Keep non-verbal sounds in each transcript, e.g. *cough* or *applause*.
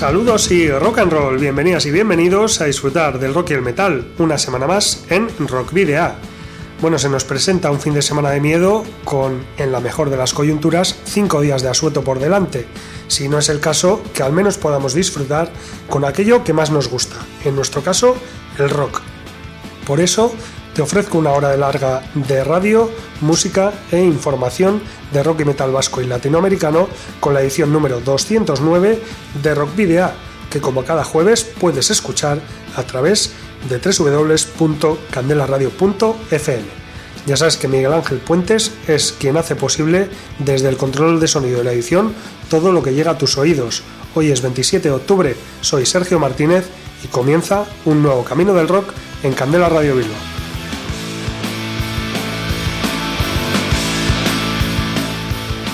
Saludos y rock and roll, bienvenidas y bienvenidos a disfrutar del rock y el metal una semana más en Rock Video. Bueno, se nos presenta un fin de semana de miedo con, en la mejor de las coyunturas, cinco días de asueto por delante. Si no es el caso, que al menos podamos disfrutar con aquello que más nos gusta, en nuestro caso, el rock. Por eso, te ofrezco una hora de larga de radio, música e información de rock y metal vasco y latinoamericano con la edición número 209 de Rock Video, que como cada jueves puedes escuchar a través de www.candelaradio.fm. Ya sabes que Miguel Ángel Puentes es quien hace posible desde el control de sonido de la edición todo lo que llega a tus oídos. Hoy es 27 de octubre, soy Sergio Martínez y comienza un nuevo camino del rock en Candela Radio Bilbao.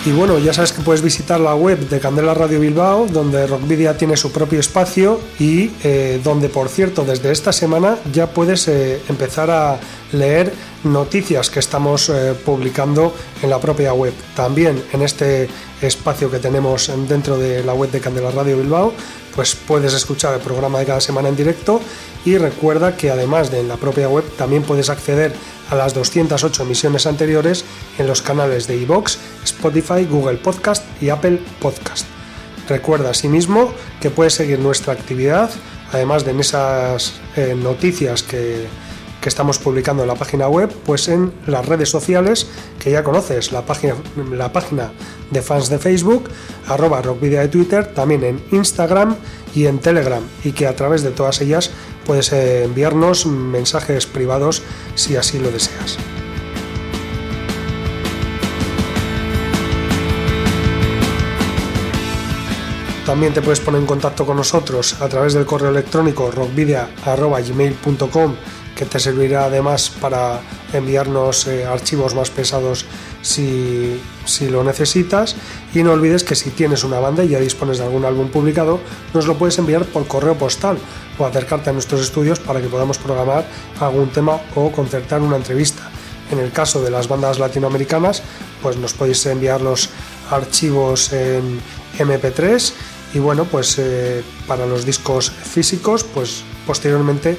Y bueno, ya sabes que puedes visitar la web de Candela Radio Bilbao, donde Rockvidia tiene su propio espacio y eh, donde, por cierto, desde esta semana ya puedes eh, empezar a leer noticias que estamos eh, publicando en la propia web. También en este espacio que tenemos dentro de la web de Candela Radio Bilbao, pues puedes escuchar el programa de cada semana en directo y recuerda que además de en la propia web también puedes acceder a las 208 emisiones anteriores en los canales de iVoox, Spotify, Google Podcast y Apple Podcast. Recuerda asimismo que puedes seguir nuestra actividad, además de en esas eh, noticias que, estamos publicando en la página web, pues en las redes sociales que ya conoces, la página, la página de fans de Facebook, arroba rockvidia de Twitter, también en Instagram y en Telegram, y que a través de todas ellas puedes eh, enviarnos mensajes privados si así lo deseas. También te puedes poner en contacto con nosotros a través del correo electrónico rockvidia.gmail.com que te servirá además para enviarnos eh, archivos más pesados si, si, lo necesitas. Y no olvides que si tienes una banda y ya dispones de algún álbum publicado, nos lo puedes enviar por correo postal o acercarte a nuestros estudios para que podamos programar algún tema o concertar una entrevista. En el caso de las bandas latinoamericanas, pues nos podéis enviar los archivos en MP3 y bueno, pues eh, para los discos físicos, pues posteriormente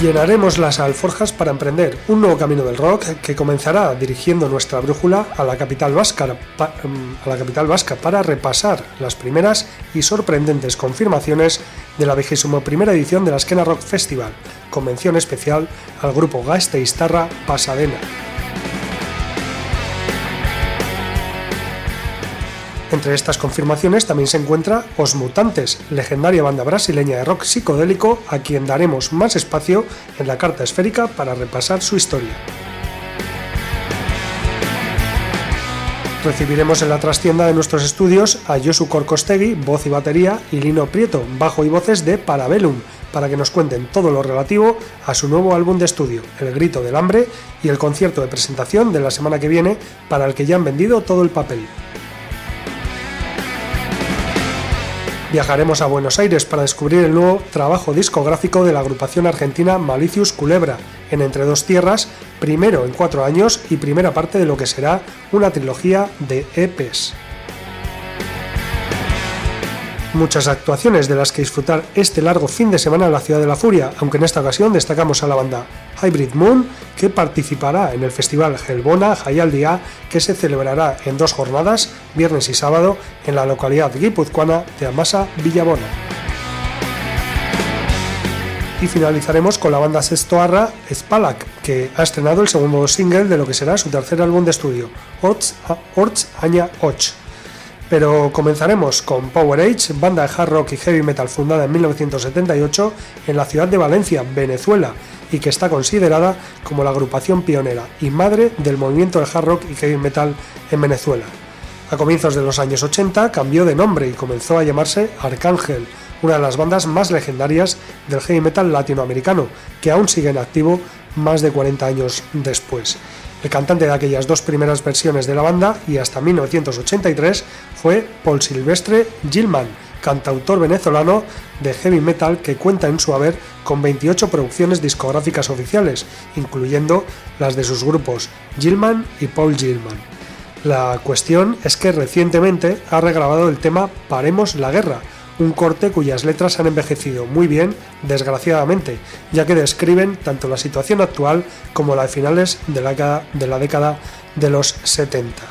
Llenaremos las alforjas para emprender un nuevo camino del rock que comenzará dirigiendo nuestra brújula a la capital vasca, mm, para repasar las primeras y sorprendentes confirmaciones de la vigésimo primera edición de la Esquena Rock Festival, convención especial al grupo Gasteiztarra Pasadena. Entre estas confirmaciones también se encuentra Os Mutantes, legendaria banda brasileña de rock psicodélico a quien daremos más espacio en la carta esférica para repasar su historia. Recibiremos en la trastienda de nuestros estudios a Josu Corcostegui, voz y batería, y Lino Prieto, bajo y voces de Parabellum, para que nos cuenten todo lo relativo a su nuevo álbum de estudio, El Grito del Hambre, y el concierto de presentación de la semana que viene, para el que ya han vendido todo el papel. Viajaremos a Buenos Aires para descubrir el nuevo trabajo discográfico de la agrupación argentina Malicius Culebra, en Entre dos Tierras, primero en cuatro años y primera parte de lo que será una trilogía de EPs. Muchas actuaciones de las que disfrutar este largo fin de semana en la Ciudad de la Furia, aunque en esta ocasión destacamos a la banda Hybrid Moon, que participará en el festival Helbona Jayaldia, que se celebrará en dos jornadas, viernes y sábado, en la localidad guipuzcoana de Amasa, Villabona. Y finalizaremos con la banda sextoarra Spalak, que ha estrenado el segundo single de lo que será su tercer álbum de estudio, Orts Aña Och. Pero comenzaremos con Power Age, banda de hard rock y heavy metal fundada en 1978 en la ciudad de Valencia, Venezuela, y que está considerada como la agrupación pionera y madre del movimiento de hard rock y heavy metal en Venezuela. A comienzos de los años 80 cambió de nombre y comenzó a llamarse Arcángel, una de las bandas más legendarias del heavy metal latinoamericano, que aún sigue en activo más de 40 años después. El cantante de aquellas dos primeras versiones de la banda y hasta 1983 fue Paul Silvestre Gilman, cantautor venezolano de heavy metal que cuenta en su haber con 28 producciones discográficas oficiales, incluyendo las de sus grupos Gilman y Paul Gilman. La cuestión es que recientemente ha regrabado el tema Paremos la Guerra, un corte cuyas letras han envejecido muy bien, desgraciadamente, ya que describen tanto la situación actual como la de finales de la, década de los 70.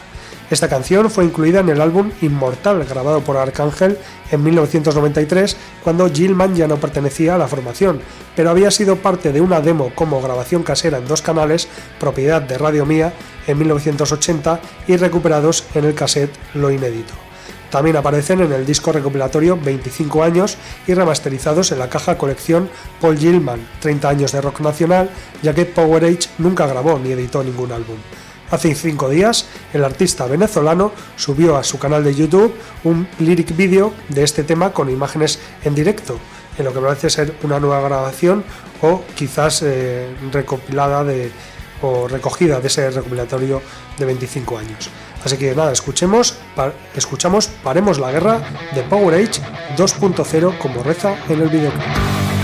Esta canción fue incluida en el álbum Inmortal, grabado por Arcángel en 1993, cuando Gilman ya no pertenecía a la formación, pero había sido parte de una demo como grabación casera en dos canales, propiedad de Radio Mía, en 1980 y recuperados en el cassette Lo Inédito. También aparecen en el disco recopilatorio 25 años y remasterizados en la caja colección Paul Gilman, 30 años de rock nacional, ya que Power Age nunca grabó ni editó ningún álbum. Hace cinco días, el artista venezolano subió a su canal de YouTube un lyric video de este tema con imágenes en directo, en lo que parece ser una nueva grabación o quizás eh, recopilada de, recogida de ese recopilatorio de 25 años. Así que nada, escuchemos, escuchamos Paremos la Guerra de Power Age 2.0 como reza en el videoclip.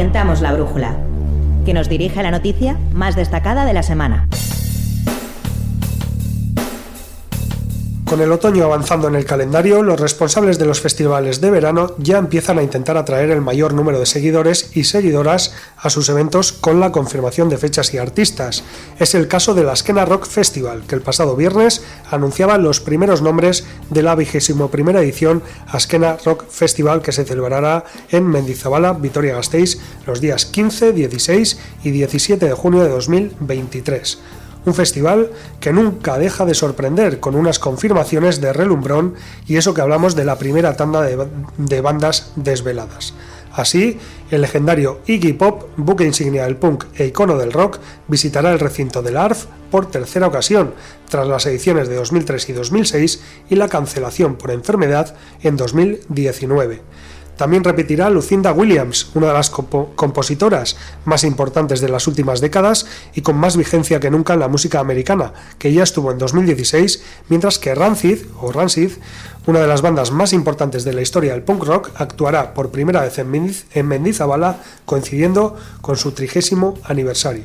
Orientamos la brújula, que nos dirige a la noticia más destacada de la semana. Con el otoño avanzando en el calendario, los responsables de los festivales de verano ya empiezan a intentar atraer el mayor número de seguidores y seguidoras a sus eventos con la confirmación de fechas y artistas. Es el caso del Askena Rock Festival, que el pasado viernes anunciaba los primeros nombres de la vigésimo primera edición Askena Rock Festival que se celebrará en Mendizabala, Vitoria-Gasteiz, los días 15, 16 y 17 de junio de 2023 un festival que nunca deja de sorprender con unas confirmaciones de relumbrón y eso que hablamos de la primera tanda de, bandas desveladas. Así, el legendario Iggy Pop, buque insignia del punk e icono del rock, visitará el recinto del ARF por tercera ocasión, tras las ediciones de 2003 y 2006 y la cancelación por enfermedad en 2019. También repetirá Lucinda Williams, una de las compositoras más importantes de las últimas décadas y con más vigencia que nunca en la música americana, que ya estuvo en 2016, mientras que Rancid, o Rancid, una de las bandas más importantes de la historia del punk rock, actuará por primera vez en Mendizabala, coincidiendo con su trigésimo aniversario.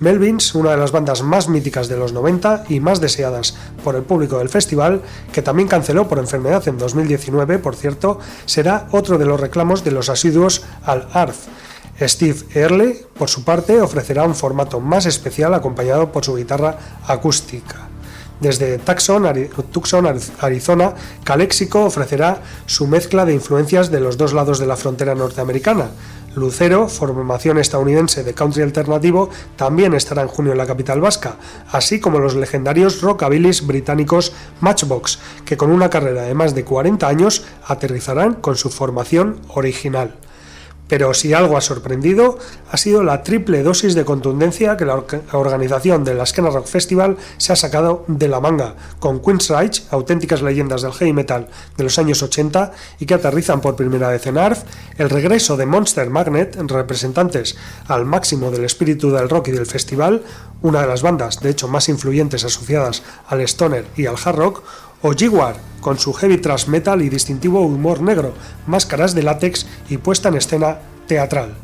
Melvins, una de las bandas más míticas de los 90 y más deseadas por el público del festival, que también canceló por enfermedad en 2019, por cierto, será otro de los reclamos de los asiduos al ARF. Steve Earle, por su parte, ofrecerá un formato más especial acompañado por su guitarra acústica. Desde Tucson, Arizona, Calexico ofrecerá su mezcla de influencias de los dos lados de la frontera norteamericana, Lucero, formación estadounidense de country alternativo, también estará en junio en la capital vasca, así como los legendarios rockabilis británicos Matchbox, que con una carrera de más de 40 años aterrizarán con su formación original. Pero si algo ha sorprendido, ha sido la triple dosis de contundencia que la organización del Askena Rock Festival se ha sacado de la manga, con Queen's Reich, auténticas leyendas del heavy metal de los años 80 y que aterrizan por primera vez en ARF, el regreso de Monster Magnet, representantes al máximo del espíritu del rock y del festival, una de las bandas de hecho más influyentes asociadas al stoner y al hard rock, o Jaguar, con su heavy thrash metal y distintivo humor negro, máscaras de látex y puesta en escena teatral.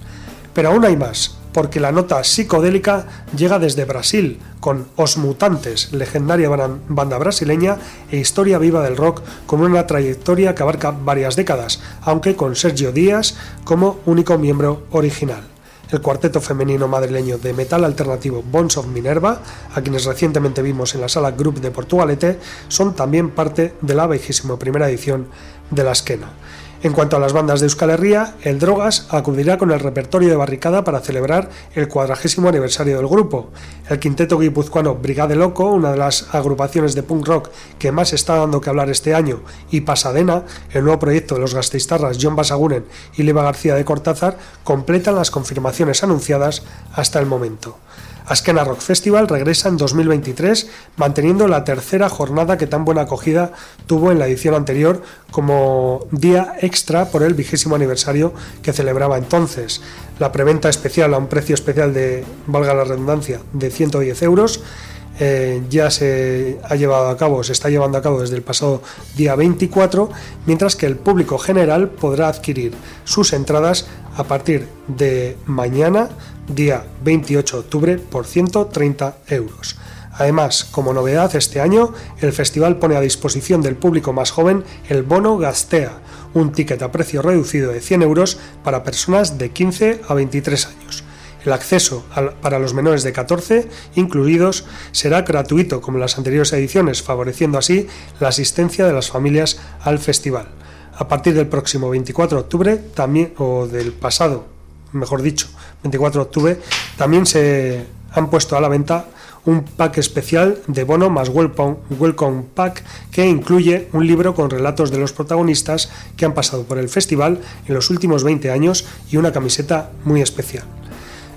Pero aún hay más, porque la nota psicodélica llega desde Brasil, con Os Mutantes, legendaria banda brasileña e historia viva del rock con una trayectoria que abarca varias décadas, aunque con Sergio Díaz como único miembro original el cuarteto femenino madrileño de metal alternativo Bones of Minerva, a quienes recientemente vimos en la sala Group de Portugalete, son también parte de la vigésima primera edición de la Esquena. En cuanto a las bandas de Euskal Herria, el Drogas acudirá con el repertorio de barricada para celebrar el cuadragésimo aniversario del grupo. El quinteto guipuzcoano Brigade Loco, una de las agrupaciones de punk rock que más está dando que hablar este año, y Pasadena, el nuevo proyecto de los gasteiztarras John Basaguren y Leva García de Cortázar, completan las confirmaciones anunciadas hasta el momento. Askena Rock Festival regresa en 2023, manteniendo la tercera jornada que tan buena acogida tuvo en la edición anterior como día extra por el vigésimo aniversario que celebraba entonces. La preventa especial a un precio especial de, valga la redundancia, de 110 euros. Eh, ya se ha llevado a cabo, se está llevando a cabo desde el pasado día 24, mientras que el público general podrá adquirir sus entradas a partir de mañana, día 28 de octubre, por 130 euros. Además, como novedad este año, el festival pone a disposición del público más joven el bono Gastea, un ticket a precio reducido de 100 euros para personas de 15 a 23 años. El acceso para los menores de 14 incluidos será gratuito como en las anteriores ediciones, favoreciendo así la asistencia de las familias al festival. A partir del próximo 24 de octubre, también, o del pasado, mejor dicho, 24 de octubre, también se han puesto a la venta un pack especial de bono más welcome, pack que incluye un libro con relatos de los protagonistas que han pasado por el festival en los últimos 20 años y una camiseta muy especial.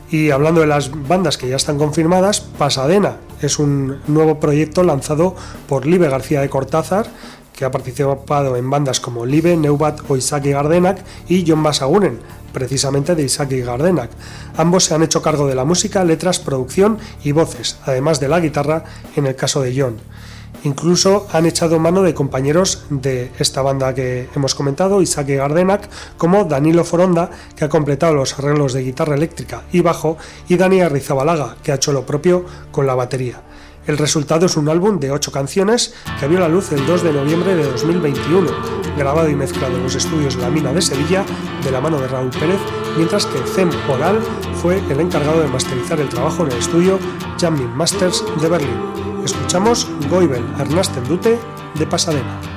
Y hablando de las bandas que ya están confirmadas, Pasadena es un nuevo proyecto lanzado por Libe García de Cortázar que ha participado en bandas como Live, Neubat o Isaki Gardenak y John Basagunen, precisamente de Isaac y Gardenac. Ambos se han hecho cargo de la música, letras, producción y voces, además de la guitarra en el caso de John. Incluso han echado mano de compañeros de esta banda que hemos comentado, Isaac Gardenac, como Danilo Foronda, que ha completado los arreglos de guitarra eléctrica y bajo, y Dani Arrizabalaga, que ha hecho lo propio con la batería. El resultado es un álbum de 8 canciones que vio la luz el 2 de noviembre de 2021, grabado y mezclado en los estudios La Mina de Sevilla de la mano de Raúl Pérez, mientras que Zem Oral fue el encargado de masterizar el trabajo en el estudio Jamming Masters de Berlín. Escuchamos Goibel Arnasten Dute de Pasadena.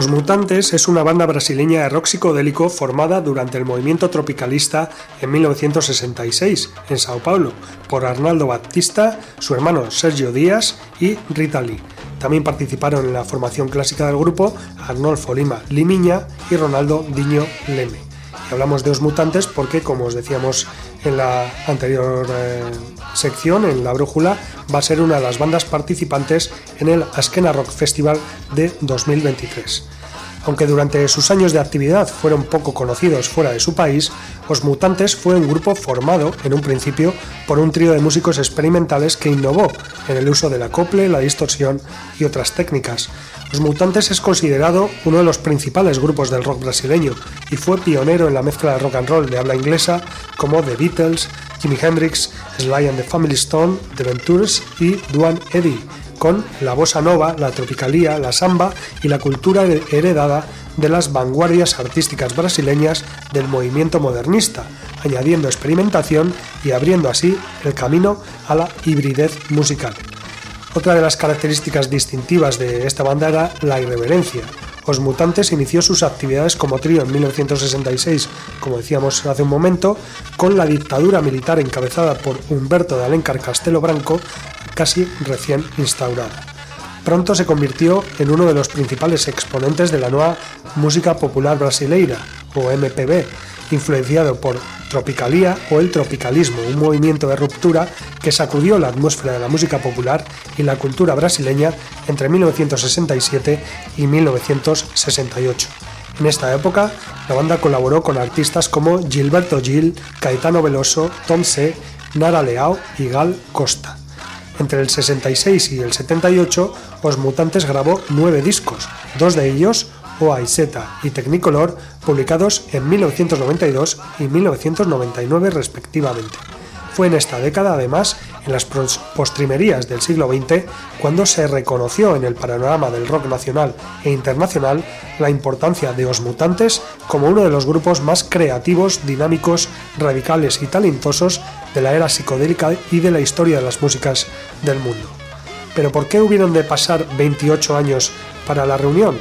Los Mutantes es una banda brasileña de rock psicodélico formada durante el movimiento tropicalista en 1966 en Sao Paulo por Arnaldo Batista, su hermano Sergio Díaz y Rita Lee. También participaron en la formación clásica del grupo Arnolfo Lima Limiña y Ronaldo Diño Leme. Hablamos de Os Mutantes porque, como os decíamos en la anterior eh, sección, en la brújula, va a ser una de las bandas participantes en el Askena Rock Festival de 2023. Aunque durante sus años de actividad fueron poco conocidos fuera de su país, Os Mutantes fue un grupo formado, en un principio, por un trío de músicos experimentales que innovó en el uso del acople, la distorsión y otras técnicas. Los Mutantes es considerado uno de los principales grupos del rock brasileño y fue pionero en la mezcla de rock and roll de habla inglesa como The Beatles, Jimi Hendrix, Sly and the Family Stone, The Ventures y Duane Eddy con la bossa nova, la tropicalía, la samba y la cultura heredada de las vanguardias artísticas brasileñas del movimiento modernista, añadiendo experimentación y abriendo así el camino a la hibridez musical. Otra de las características distintivas de esta banda era la irreverencia. Os Mutantes inició sus actividades como trío en 1966, como decíamos hace un momento, con la dictadura militar encabezada por Humberto de Alencar Castelo Branco casi recién instaurada. Pronto se convirtió en uno de los principales exponentes de la nueva música popular brasileira, o MPB, influenciado por Tropicalía o el tropicalismo, un movimiento de ruptura que sacudió la atmósfera de la música popular y la cultura brasileña entre 1967 y 1968. En esta época, la banda colaboró con artistas como Gilberto Gil, Caetano Veloso, Tom C., Nara Leao y Gal Costa. Entre el 66 y el 78, Os Mutantes grabó nueve discos, dos de ellos, OAZ y Technicolor, publicados en 1992 y 1999 respectivamente. Fue en esta década, además, en las postrimerías del siglo XX, cuando se reconoció en el panorama del rock nacional e internacional la importancia de Os Mutantes como uno de los grupos más creativos, dinámicos, radicales y talentosos de la era psicodélica y de la historia de las músicas del mundo. Pero ¿por qué hubieron de pasar 28 años para la reunión?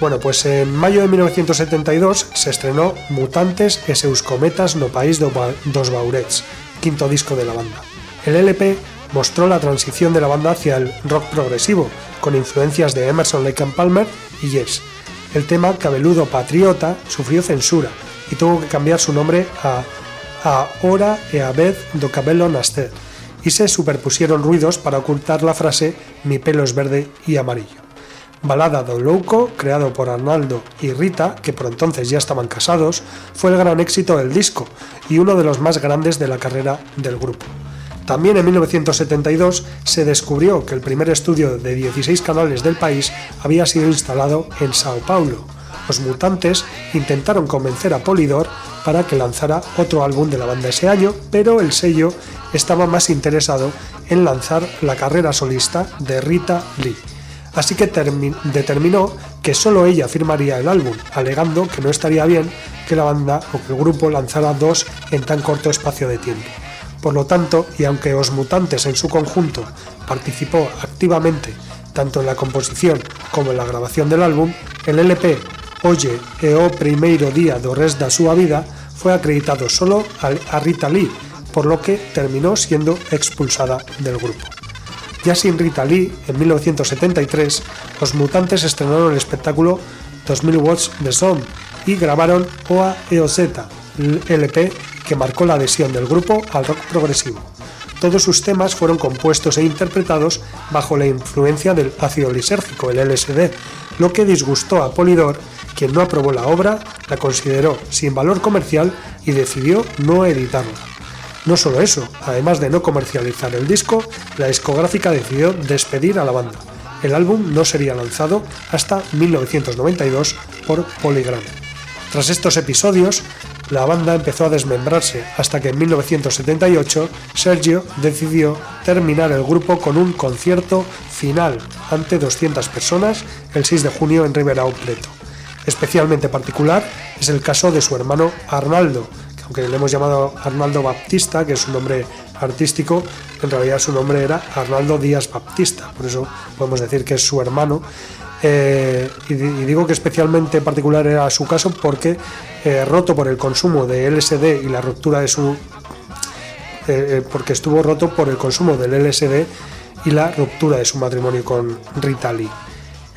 Bueno, pues en mayo de 1972 se estrenó Mutantes e seus cometas no país dos Baurets, quinto disco de la banda. El LP mostró la transición de la banda hacia el rock progresivo, con influencias de Emerson, Lake and Palmer y Yes. El tema Cabeludo Patriota sufrió censura y tuvo que cambiar su nombre a A Hora e a Vez do Cabelo Nascer y se superpusieron ruidos para ocultar la frase Mi pelo es verde y amarillo. Balada do Louco, creado por Arnaldo y Rita, que por entonces ya estaban casados, fue el gran éxito del disco y uno de los más grandes de la carrera del grupo. También en 1972 se descubrió que el primer estudio de 16 canales del país había sido instalado en Sao Paulo. Los mutantes intentaron convencer a Polydor para que lanzara otro álbum de la banda ese año, pero el sello estaba más interesado en lanzar la carrera solista de Rita Lee así que determinó que solo ella firmaría el álbum, alegando que no estaría bien que la banda o que el grupo lanzara dos en tan corto espacio de tiempo. Por lo tanto, y aunque Os Mutantes en su conjunto participó activamente tanto en la composición como en la grabación del álbum, el LP Oye e o primeiro día do res da súa vida fue acreditado solo a Rita Lee, por lo que terminó siendo expulsada del grupo. Ya sin Rita Lee, en 1973, los mutantes estrenaron el espectáculo 2000 Watts de Sound y grabaron OA EOZ, LP que marcó la adhesión del grupo al rock progresivo. Todos sus temas fueron compuestos e interpretados bajo la influencia del ácido lisérgico, el LSD, lo que disgustó a Polydor, quien no aprobó la obra, la consideró sin valor comercial y decidió no editarla. No solo eso, además de no comercializar el disco, la discográfica decidió despedir a la banda. El álbum no sería lanzado hasta 1992 por Polygram. Tras estos episodios, la banda empezó a desmembrarse hasta que en 1978 Sergio decidió terminar el grupo con un concierto final ante 200 personas el 6 de junio en Rivera Preto. Especialmente particular es el caso de su hermano Arnaldo, aunque le hemos llamado Arnaldo Baptista, que es un nombre artístico, en realidad su nombre era Arnaldo Díaz Baptista, por eso podemos decir que es su hermano. Eh, y, digo que especialmente particular era su caso porque eh, roto por el consumo de LSD y la ruptura de su... Eh, porque estuvo roto por el consumo del LSD y la ruptura de su matrimonio con Rita Lee.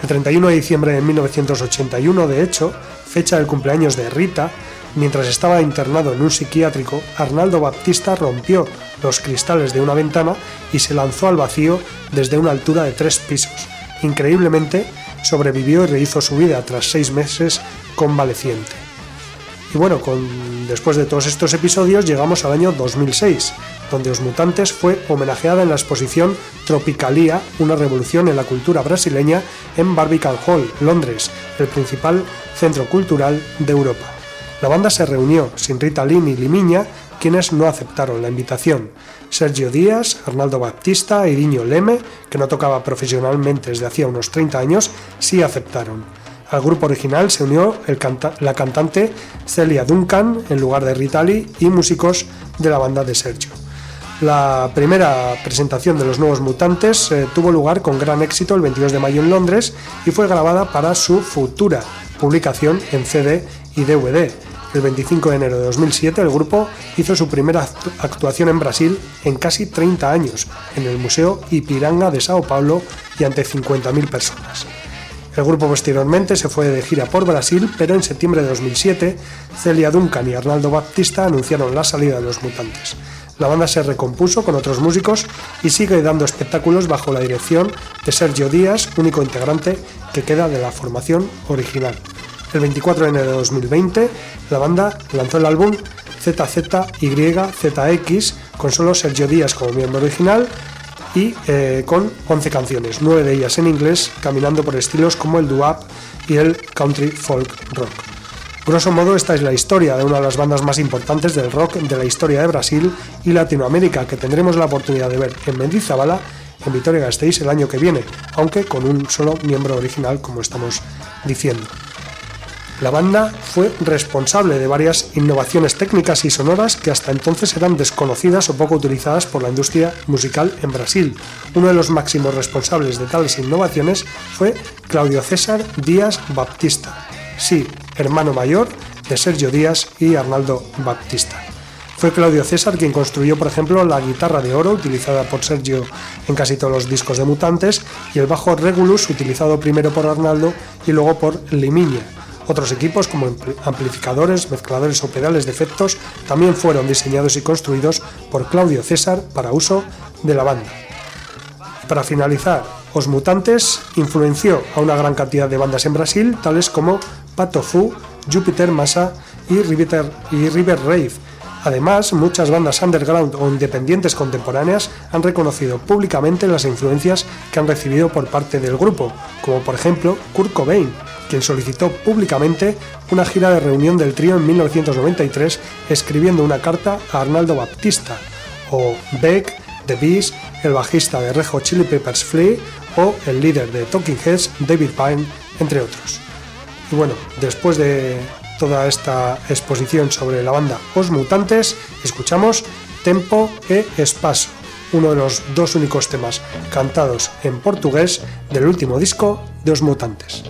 El 31 de diciembre de 1981, de hecho, fecha del cumpleaños de Rita, Mientras estaba internado en un psiquiátrico, Arnaldo Baptista rompió los cristales de una ventana y se lanzó al vacío desde una altura de tres pisos. Increíblemente, sobrevivió y rehizo su vida tras seis meses convaleciente. Y bueno, después de todos estos episodios llegamos al año 2006, donde Os Mutantes fue homenajeada en la exposición Tropicalia, una revolución en la cultura brasileña en Barbican Hall, Londres, el principal centro cultural de Europa. La banda se reunió sin Rita Lee ni Limiña, quienes no aceptaron la invitación. Sergio Díaz, Arnaldo Baptista y Diño Leme, que no tocaba profesionalmente desde hacía unos 30 años, sí aceptaron. Al grupo original se unió la cantante Celia Duncan en lugar de Rita Lee y músicos de la banda de Sergio. La primera presentación de los nuevos mutantes eh, tuvo lugar con gran éxito el 22 de mayo en Londres y fue grabada para su futura publicación en CD y DVD. El 25 de enero de 2007 el grupo hizo su primera actuación en Brasil en casi 30 años, en el Museo Ipiranga de Sao Paulo y ante 50.000 personas. El grupo posteriormente se fue de gira por Brasil, pero en septiembre de 2007 Celia Duncan y Arnaldo Baptista anunciaron la salida de los mutantes. La banda se recompuso con otros músicos y sigue dando espectáculos bajo la dirección de Sergio Díaz, único integrante que queda de la formación original. El 24 de enero de 2020, la banda lanzó el álbum ZZYZX con solo Sergio Díaz como miembro original y eh, con 11 canciones, 9 de ellas en inglés, caminando por estilos como el doo y el country folk rock. Grosso modo, esta es la historia de una de las bandas más importantes del rock de la historia de Brasil y Latinoamérica, que tendremos la oportunidad de ver en Mendizabala, en Vitoria-Gasteiz el año que viene, aunque con un solo miembro original, como estamos diciendo. La banda fue responsable de varias innovaciones técnicas y sonoras que hasta entonces eran desconocidas o poco utilizadas por la industria musical en Brasil. Uno de los máximos responsables de tales innovaciones fue Claudio César Díaz Baptista, sí, hermano mayor de Sergio Díaz y Arnaldo Baptista. Fue Claudio César quien construyó, por ejemplo, la guitarra de oro utilizada por Sergio en casi todos los discos de Mutantes y el bajo Regulus utilizado primero por Arnaldo y luego por Limiña otros equipos como amplificadores, mezcladores o pedales de efectos también fueron diseñados y construidos por Claudio César para uso de la banda. Para finalizar, Os Mutantes influenció a una gran cantidad de bandas en Brasil, tales como Pato Fu, Jupiter Massa y River, y River Rave, Además, muchas bandas underground o independientes contemporáneas han reconocido públicamente las influencias que han recibido por parte del grupo, como por ejemplo Kurt Cobain, quien solicitó públicamente una gira de reunión del trío en 1993 escribiendo una carta a Arnaldo Baptista, o Beck, The Beast, el bajista de Rejo Chili Peppers Flea o el líder de Talking Heads, David Pine, entre otros. Y bueno, después de toda esta exposición sobre la banda Os Mutantes, escuchamos Tempo e Espaço, uno de los dos únicos temas cantados en portugués del último disco de Os Mutantes.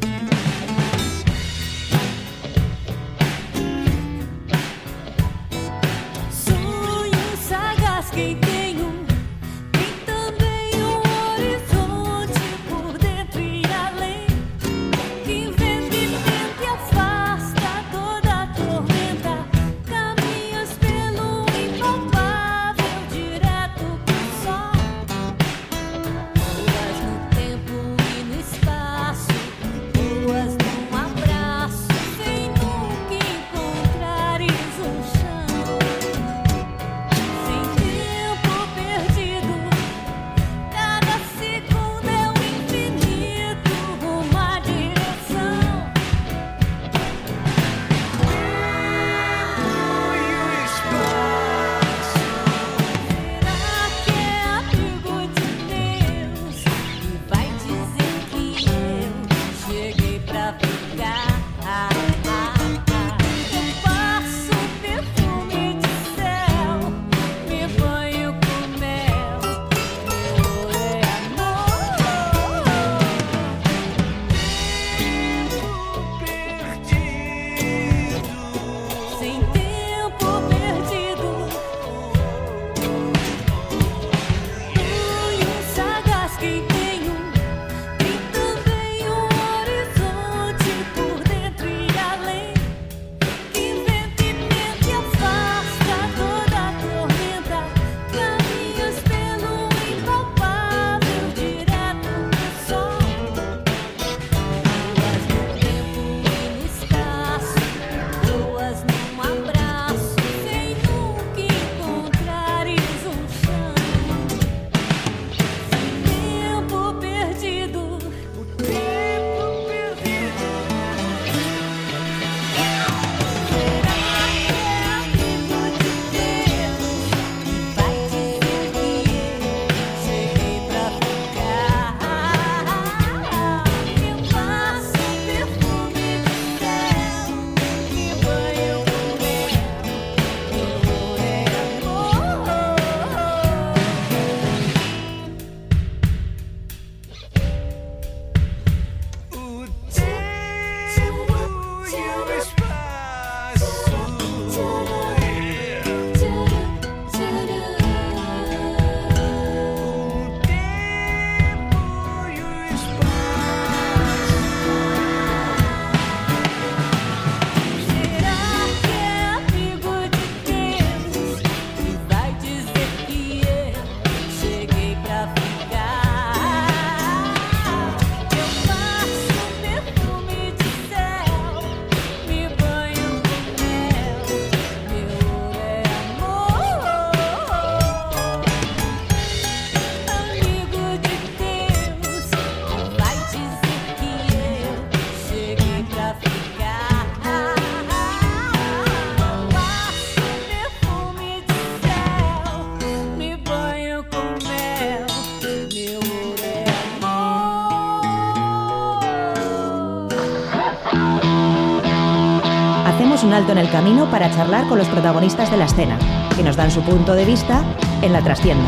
Alto en el camino para charlar con los protagonistas de la escena, que nos dan su punto de vista en la trastienda.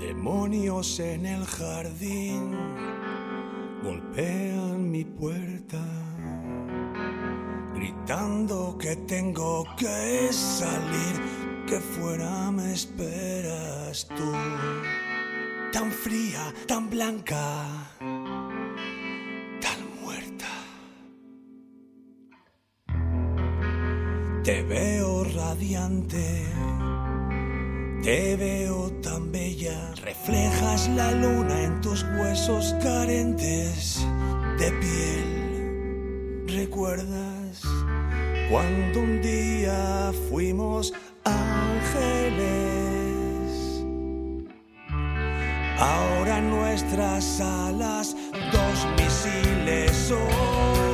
Demonios en el jardín golpean mi puerta, gritando que tengo que salir, que fuera me esperas tú, tan fría, tan blanca Te veo radiante, te veo tan bella, reflejas la luna en tus huesos carentes de piel. ¿Recuerdas cuando un día fuimos ángeles? Ahora nuestras alas, dos misiles son.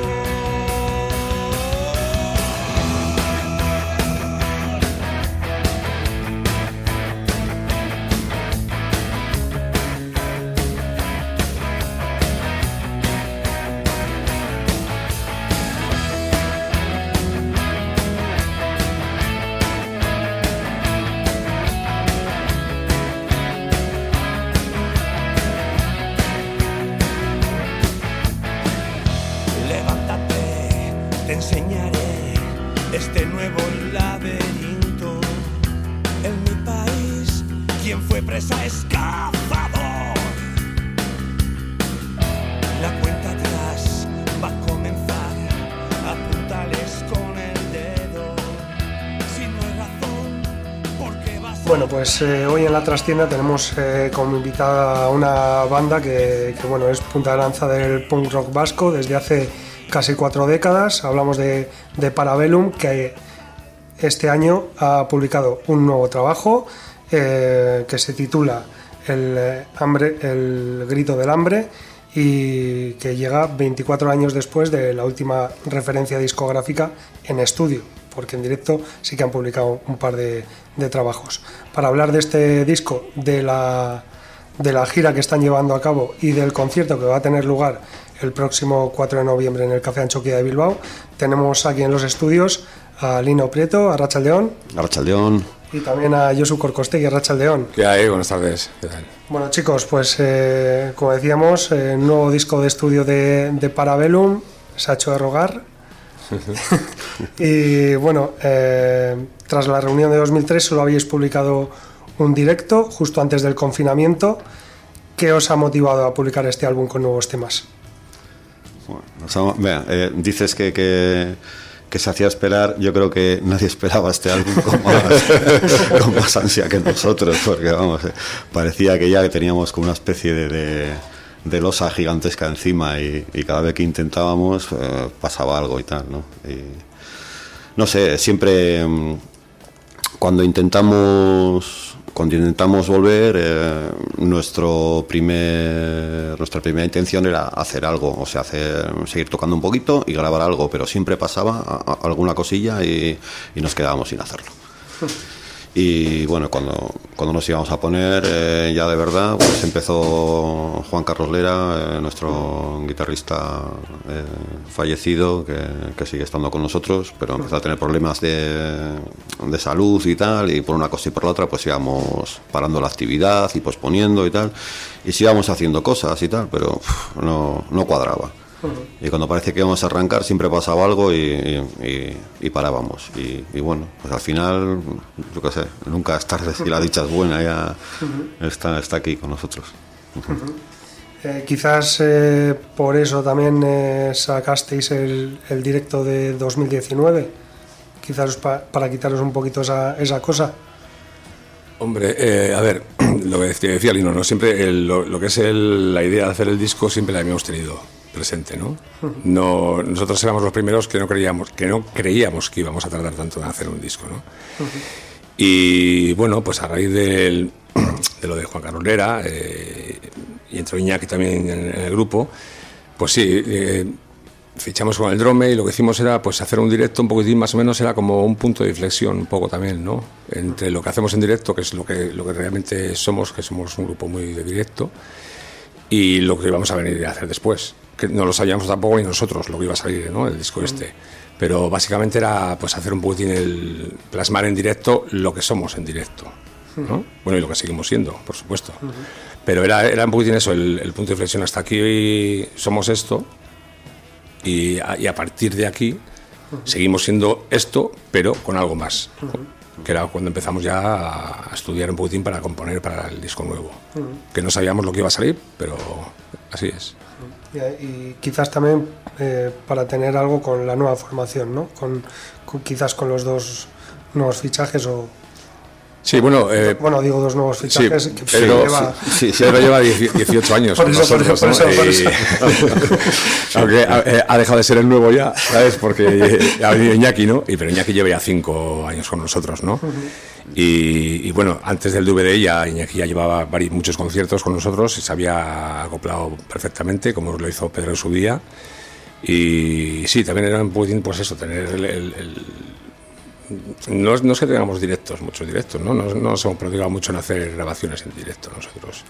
Pues eh, hoy en la trastienda tenemos eh, como invitada a una banda que, bueno, es punta de lanza del punk rock vasco desde hace casi cuatro décadas. Hablamos de, de Parabellum, que este año ha publicado un nuevo trabajo eh, que se titula el, hambre, el grito del hambre y que llega 24 años después de la última referencia discográfica en estudio porque en directo sí que han publicado un par de, trabajos. Para hablar de este disco, de la, de la gira que están llevando a cabo y del concierto que va a tener lugar el próximo 4 de noviembre en el Café Anchoquia de Bilbao, tenemos aquí en los estudios a Lino Prieto, a Rachel León. A León. Y también a Josu Corcostegui, a Rachel León. ¿Qué hay? Buenas tardes. Bueno chicos, pues eh, como decíamos, el eh, nuevo disco de estudio de, de Parabellum se ha hecho de rogar *laughs* y bueno, eh, tras la reunión de 2003 solo habéis publicado un directo justo antes del confinamiento. ¿Qué os ha motivado a publicar este álbum con nuevos temas? Bueno, eh, dices que, que, se hacía esperar. Yo creo que nadie esperaba este álbum *laughs* con más, ansia que nosotros, porque vamos, eh, parecía que ya teníamos como una especie de de losa gigantesca encima y, cada vez que intentábamos eh, pasaba algo y tal, ¿no? no sé, siempre mm, cuando intentamos cuando intentamos volver eh, nuestro primer nuestra primera intención era hacer algo o sea hacer seguir tocando un poquito y grabar algo pero siempre pasaba alguna cosilla y, y nos quedábamos sin hacerlo *laughs* Y bueno, cuando, cuando nos íbamos a poner eh, ya de verdad, pues empezó Juan Carlos Lera, eh, nuestro guitarrista eh, fallecido, que, sigue estando con nosotros, pero empezó a tener problemas de, de, salud y tal, y por una cosa y por la otra, pues íbamos parando la actividad y posponiendo y tal, y sí íbamos haciendo cosas y tal, pero no, no cuadraba. Y cuando parece que vamos a arrancar siempre pasaba algo y, parábamos. Y, bueno, pues al final, yo qué sé, nunca es tarde si la dicha es buena, ya está, está aquí con nosotros. Eh, quizás eh, por eso también eh, sacasteis el, directo de 2019, quizás para quitaros un poquito esa, esa cosa. Hombre, a ver, *clears throat* lo que decía Lino, ¿no? siempre lo, que es la idea de hacer el disco siempre la habíamos tenido presente, ¿no? no nosotros éramos los primeros que no creíamos que no creíamos que íbamos a tardar tanto en hacer un disco, ¿no? Y bueno, pues a raíz de lo de Juan Carlos Lera eh, y entró Iñaki también en, el grupo, pues sí, eh, fichamos con el drone y lo que hicimos era pues hacer un directo un poquitín más o menos era como un punto de inflexión un poco también, ¿no? Entre lo que hacemos en directo, que es lo que, lo que realmente somos, que somos un grupo muy de directo, y lo que vamos a venir a hacer después que no lo sabíamos tampoco ni nosotros lo que iba a salir, ¿no? El disco este. Pero básicamente era pues hacer un poquitín el plasmar en directo lo que somos en directo. ¿no? Bueno, y lo que seguimos siendo, por supuesto. Pero era, era un poquitín eso, el, el punto de inflexión. Hasta aquí somos esto y a, y a partir de aquí seguimos siendo esto, pero con algo más. Que era cuando empezamos ya a, a estudiar un poquitín para componer para el disco nuevo. Que no sabíamos lo que iba a salir, pero así es. Y, quizás también eh, para tener algo con la nueva formación, ¿no? Con- quizás con los dos nuevos fichajes o... Sí, bueno, eh, bueno, digo dos nuevos Sí, fichajes que Pedro, lleva- Sí, sí. Pedro lleva 10 18 años Por con eso, por nosotros, eso, ¿no? por Y- eso, *laughs* Aunque ha, ha dejado de ser el nuevo ya, ¿sabes? Porque ha venido Iñaki, ¿no? Y, pero Iñaki lleva ya 5 años con nosotros, ¿no? y, y bueno, antes del DVD ya Iñaki ya llevaba varios, muchos conciertos con nosotros y se había acoplado perfectamente, como lo hizo Pedro en su día. Y sí, también era un poquitín, pues eso, tener el- el- el, no es, no es que tengamos directos, muchos directos, ¿no? No, no hemos prodigado mucho en hacer grabaciones en directo nosotros.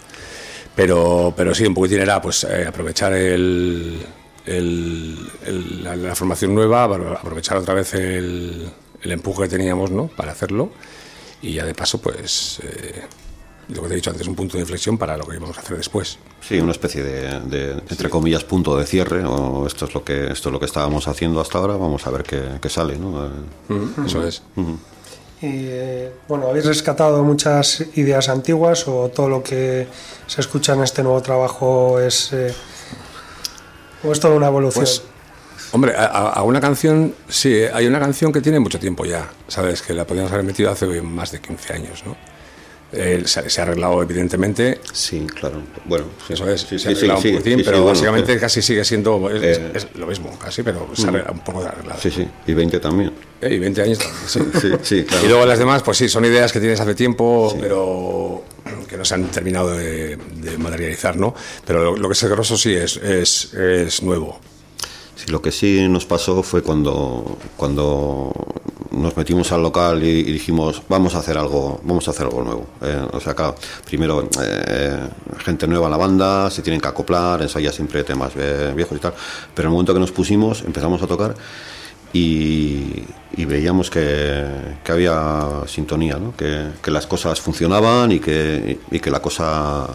Pero, pero sí, un poquitín era pues, eh, aprovechar el, el- la, formación nueva, apro- aprovechar otra vez el, el empuje que teníamos ¿no? para hacerlo y ya de paso, pues, eh, lo que te he dicho antes, un punto de inflexión para lo que íbamos a hacer después. Sí, una especie de, de, entre comillas, punto de cierre. O esto es lo que esto es lo que estábamos haciendo hasta ahora. Vamos a ver qué, qué sale, ¿no? Eso es. Y eh, bueno, habéis rescatado muchas ideas antiguas o todo lo que se escucha en este nuevo trabajo es, eh, o es toda una evolución. Pues, hombre, a, a- una canción, sí, hay una canción que tiene mucho tiempo ya, ¿sabes? Que la podíamos haber metido hace más de 15 años, ¿no? Eh, se, se ha arreglado, evidentemente, Sí, claro. Bueno, sí, eso es, sí, se ha sí, sí, arreglado un poquitín, pero bueno, básicamente eh, casi sigue siendo es, Eh, es lo mismo, casi, pero se ha arreglado un poco de arreglado. Sí, sí. Y 20 también. Eh, y 20 años también, sí. *laughs* Claro. Y luego las demás, pues sí, son ideas que tienes hace tiempo, pero que no se han terminado de, de materializar, ¿no? Pero lo, lo que es el grosso sí es, es, es nuevo. Lo que sí nos pasó fue cuando, cuando nos metimos al local y, dijimos vamos a hacer algo, vamos a hacer algo nuevo. Eh, o sea, claro, primero eh, gente nueva en la banda, se tienen que acoplar, ensaya siempre temas viejos y tal. Pero en el momento que nos pusimos, empezamos a tocar y, veíamos que, había sintonía, ¿no? que, las cosas funcionaban y que, y que la cosa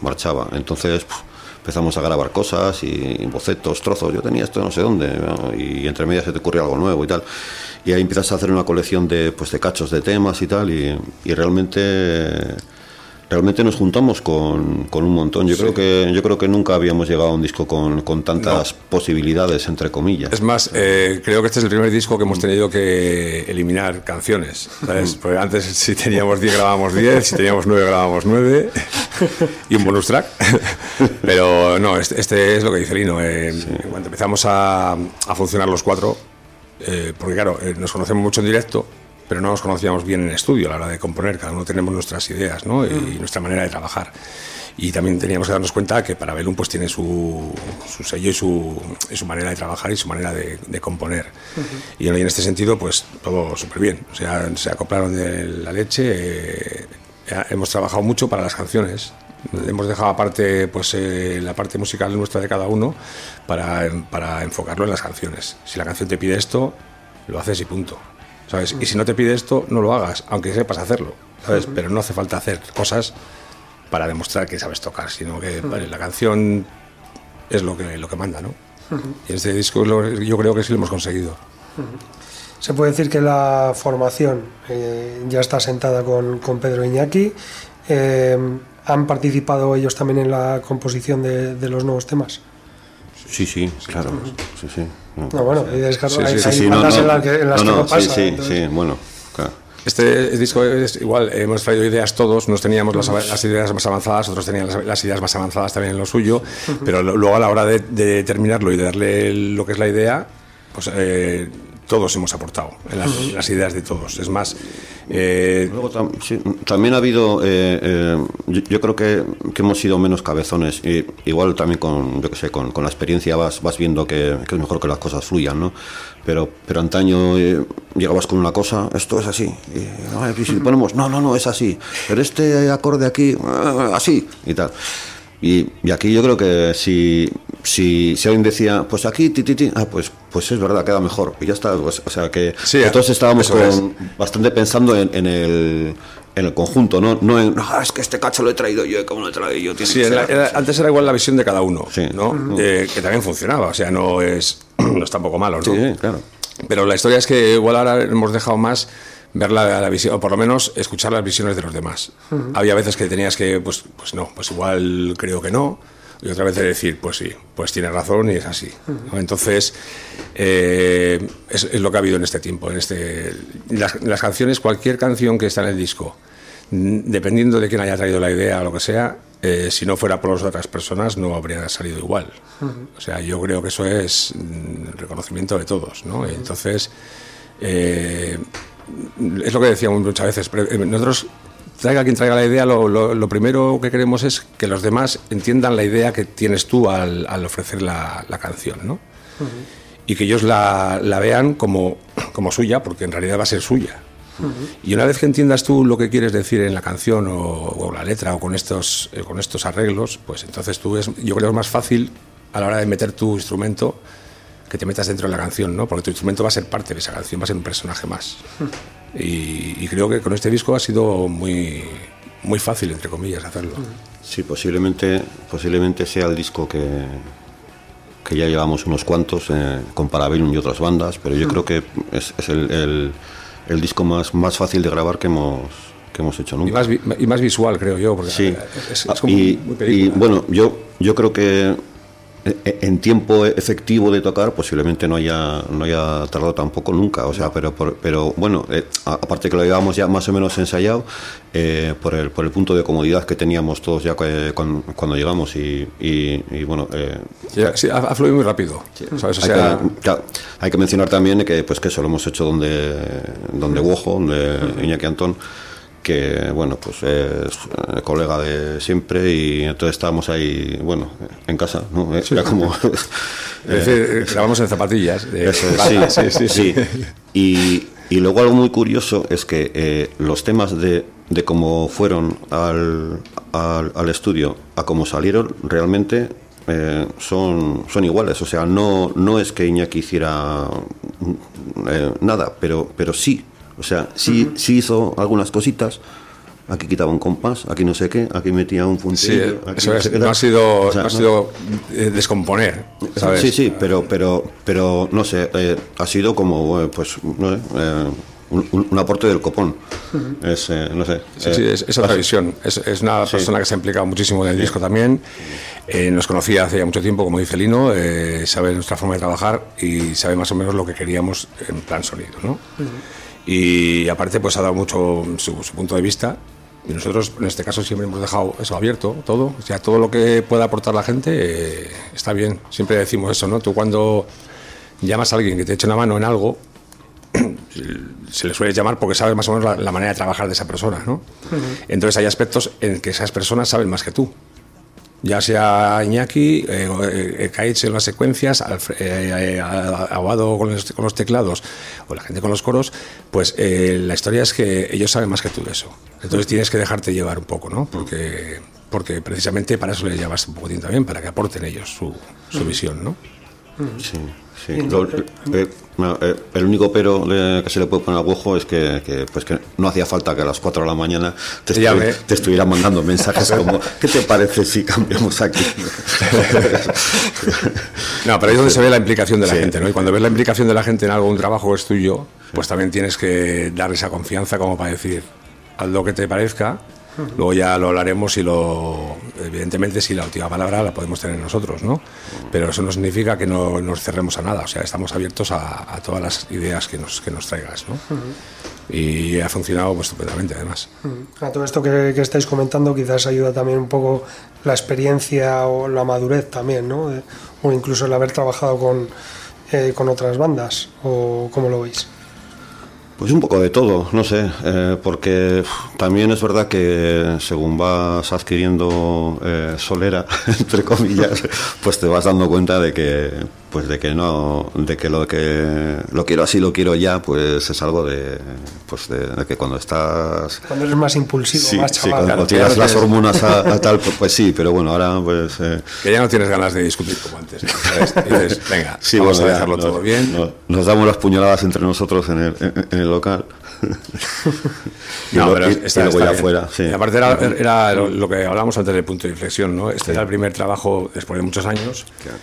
marchaba. Entonces pf, empezamos a grabar cosas y bocetos, trozos. Yo tenía esto no sé dónde y entre medias se te ocurre algo nuevo y tal. Y ahí empiezas a hacer una colección de, pues, de cachos de temas y tal y, y realmente realmente nos juntamos con, con un montón. Yo creo que yo creo que nunca habíamos llegado a un disco con, con tantas posibilidades entre comillas. Es más, eh, creo que este es el primer disco que hemos tenido que eliminar canciones. ¿sabes? Porque antes, si teníamos 10, grabábamos 10, si teníamos 9, grabábamos 9 *laughs* y un bonus track. *laughs* Pero no, este, este es lo que dice Lino. eh, Cuando empezamos a, a funcionar los cuatro, eh, porque claro, eh, nos conocemos mucho en directo, pero no nos conocíamos bien en estudio a la hora de componer. Cada uno tenemos nuestras ideas ¿no? y nuestra manera de trabajar. Y también teníamos que darnos cuenta que para Belum pues tiene su, su sello y su, y su manera de trabajar y su manera de, de componer. Y en este sentido, pues todo súper bien. O sea, se acoplaron de la leche. eh, hemos trabajado mucho para las canciones. Hemos dejado aparte pues, eh, la parte musical nuestra de cada uno para, para enfocarlo en las canciones. Si la canción te pide esto, lo haces y punto. ¿Sabes? Y si no te pide esto, no lo hagas, aunque sepas hacerlo, ¿sabes? Pero no hace falta hacer cosas para demostrar que sabes tocar, sino que vale, la canción es lo que, lo que manda, ¿no? Y este disco yo creo que sí lo hemos conseguido. Se puede decir que la formación eh, ya está sentada con, con Pedro Iñaki. Eh, ¿Han participado ellos también en la composición de, de los nuevos temas? Sí, sí, claro. Sí, sí. No, No, bueno, y descargo- Sí, hay, sí, hay sí, no, bandas no. en las que, en las No, que no, no pasa. Sí, sí, entonces- sí, bueno, claro. Este disco es igual, hemos traído ideas todos, nos teníamos las, las ideas más avanzadas, otros tenían las, las ideas más avanzadas también en lo suyo, pero luego a la hora de, de terminarlo y de darle lo que es la idea, pues eh, todos hemos aportado en las, en las ideas de todos. Es más, eh, Luego tam- sí, también ha habido, eh, eh, yo, yo creo que, que hemos sido menos cabezones. Y igual también con, yo que sé, con, con la experiencia vas, vas viendo que, que es mejor que las cosas fluyan, ¿no? Pero, pero antaño eh, llegabas con una cosa, esto es así. Y, "Ay, y si ponemos, no, no, no, es así. Pero este acorde aquí, ah, así, y tal. Y, y aquí yo creo que si, si, si alguien decía, pues aquí, ti, ti, ti, ah, pues, pues es verdad, queda mejor. Y ya está. pues, o sea que Sí, nosotros estábamos eso con- es. bastante pensando en, en el, en el conjunto, no, no en, "Ah, es que este cacho lo he traído yo, ¿cómo lo he traído yo? Tiene Sí, que era- ser". era- antes era igual la visión de cada uno, Sí. ¿no? Eh, que también funcionaba, o sea, no es, *clears throat* no es tampoco malo, ¿no? Sí, sí, claro. Pero la historia es que igual ahora hemos dejado más ver la, la visión, o por lo menos escuchar las visiones de los demás. Había veces que tenías que, pues, pues no, pues igual creo que no, y otra vez de decir, pues sí, pues tienes razón y es así. ¿no? Entonces, eh, es, es lo que ha habido en este tiempo. En este, las, las canciones, cualquier canción que está en el disco, mm, dependiendo de quién haya traído la idea o lo que sea, eh, si no fuera por las otras personas no habría salido igual. O sea, yo creo que eso es mm, el reconocimiento de todos, ¿no? Entonces, eh, es lo que decíamos muchas veces. pero, eh, Nosotros, traiga quien traiga la idea, lo, lo- lo primero que queremos es que los demás entiendan la idea que tienes tú al, al ofrecer la, la canción, ¿no? Y que ellos la, la vean como, como suya, porque en realidad va a ser suya. Y una vez que entiendas tú lo que quieres decir en la canción o, o la letra o con estos, eh, con estos arreglos, pues entonces tú es, yo creo que es más fácil a la hora de meter tu instrumento que te metas dentro de la canción, ¿no? Porque tu instrumento va a ser parte de esa canción, va a ser un personaje más. Y, y creo que con este disco ha sido muy, muy fácil, entre comillas, hacerlo. Sí, posiblemente, posiblemente sea el disco que, que ya llevamos unos cuantos eh, con Parabellum y otras bandas, pero yo creo que es, es el, el- el disco más, más fácil de grabar que hemos, que hemos hecho nunca. Y más, vi- y más visual, creo yo, porque Sí, es, Ah, es como y, muy y, bueno, yo, yo creo que en tiempo efectivo de tocar posiblemente no haya no haya tardado tampoco nunca o sea pero por- pero bueno eh, aparte que lo llevábamos ya más o menos ensayado eh, por el por el punto de comodidad que teníamos todos ya cuando, llegamos y, y- y, bueno eh, sí, ha, fluido muy rápido. ¿sabes? O hay, sea, que, claro, hay que mencionar también que pues que eso lo hemos hecho donde donde Wojo, donde Iñaki Antón que bueno pues es eh, colega de siempre y entonces estábamos ahí bueno en casa no Eh, era como *laughs* es *laughs* decir, grabamos en zapatillas. de- eso es, sí, sí, sí, sí. Y, y luego algo muy curioso es que eh, los temas de, de cómo fueron al, al, al estudio a cómo salieron realmente eh, son, son iguales. O sea, no, no es que Iñaki hiciera mm, eh, nada, pero, pero sí. O sea, sí, sí hizo algunas cositas. Aquí quitaba un compás, aquí no sé qué, aquí metía un Sí, puntillo. aquí eso no es, sé qué no ha sido, O sea, no ha sido eh, descomponer, ¿sabes? Sí, sí, pero, pero, pero no sé, eh, ha sido como, eh, pues, no sé, eh, un, un- un aporte del copón. Es, eh, no sé. Sí, eh, sí, es, es otra visión. Es, es una persona que se ha implicado muchísimo en el disco también. Eh, nos conocía hace ya mucho tiempo, como dice Lino, eh, sabe nuestra forma de trabajar y sabe más o menos lo que queríamos en plan sonido, ¿no? Y aparte, pues ha dado mucho su, su punto de vista. Y nosotros, en este caso, siempre hemos dejado eso abierto, todo. O sea, todo lo que pueda aportar la gente eh, está bien. Siempre decimos eso, ¿no? Tú cuando llamas a alguien que te eche una mano en algo, *clears throat* se le suele llamar porque sabes más o menos la, la manera de trabajar de esa persona, ¿no? Entonces hay aspectos en que esas personas saben más que tú. Ya sea Iñaki, eh, eh, Kaich en las secuencias, eh, eh, Aguado con los, con los teclados o la gente con los coros, pues eh, la historia es que ellos saben más que tú de eso. Entonces tienes que dejarte llevar un poco, ¿no? Porque, porque precisamente para eso les llevas un poquitín también, para que aporten ellos su, su visión, ¿no? Sí, sí. Lo- eh, no, eh, el único pero que se le puede poner a Wojo es que, que, pues que no hacía falta que a las 4 de la mañana te, estuvi- estuviera mandando mensajes como ¿qué te parece si cambiamos aquí? *laughs* No, pero ahí es donde se ve la implicación de la Sí. gente, ¿no? Y cuando ves la implicación de la gente en algo, un trabajo que es tuyo, pues también tienes que dar esa confianza como para decir, haz lo que te parezca, luego ya lo hablaremos y lo... Evidentemente, si la última palabra la podemos tener nosotros, ¿no? Pero eso no significa que no nos cerremos a nada, o sea, estamos abiertos a, a todas las ideas que nos, que nos traigas, ¿no? Y ha funcionado pues, estupendamente, además. A todo esto que, que estáis comentando quizás ayuda también un poco la experiencia o la madurez también, ¿no? Eh, o incluso el haber trabajado con, eh, con otras bandas, o cómo lo veis. Pues un poco de todo, no sé, eh, porque también es verdad que según vas adquiriendo eh, solera, *laughs* entre comillas, pues te vas dando cuenta de que pues de que no de que lo que lo quiero así lo quiero ya pues es algo de pues de, que cuando estás cuando eres más impulsivo sí, más sí, chaval cuando tiras las hormonas a, a tal pues, pues sí pero bueno ahora pues eh, Que ya no tienes ganas de discutir como antes. ¿no? ¿Sabes? Dices, venga, *laughs* sí, vamos bueno, a ya dejarlo nos- todo bien. nos, nos damos las puñaladas entre nosotros en el, en, en el local *laughs* y, No, lo- pero y- está- y luego está ya bien. fuera sí. Y aparte era, era lo, lo que hablábamos antes del punto de inflexión, ¿no? Este era el primer trabajo después de muchos años. Pues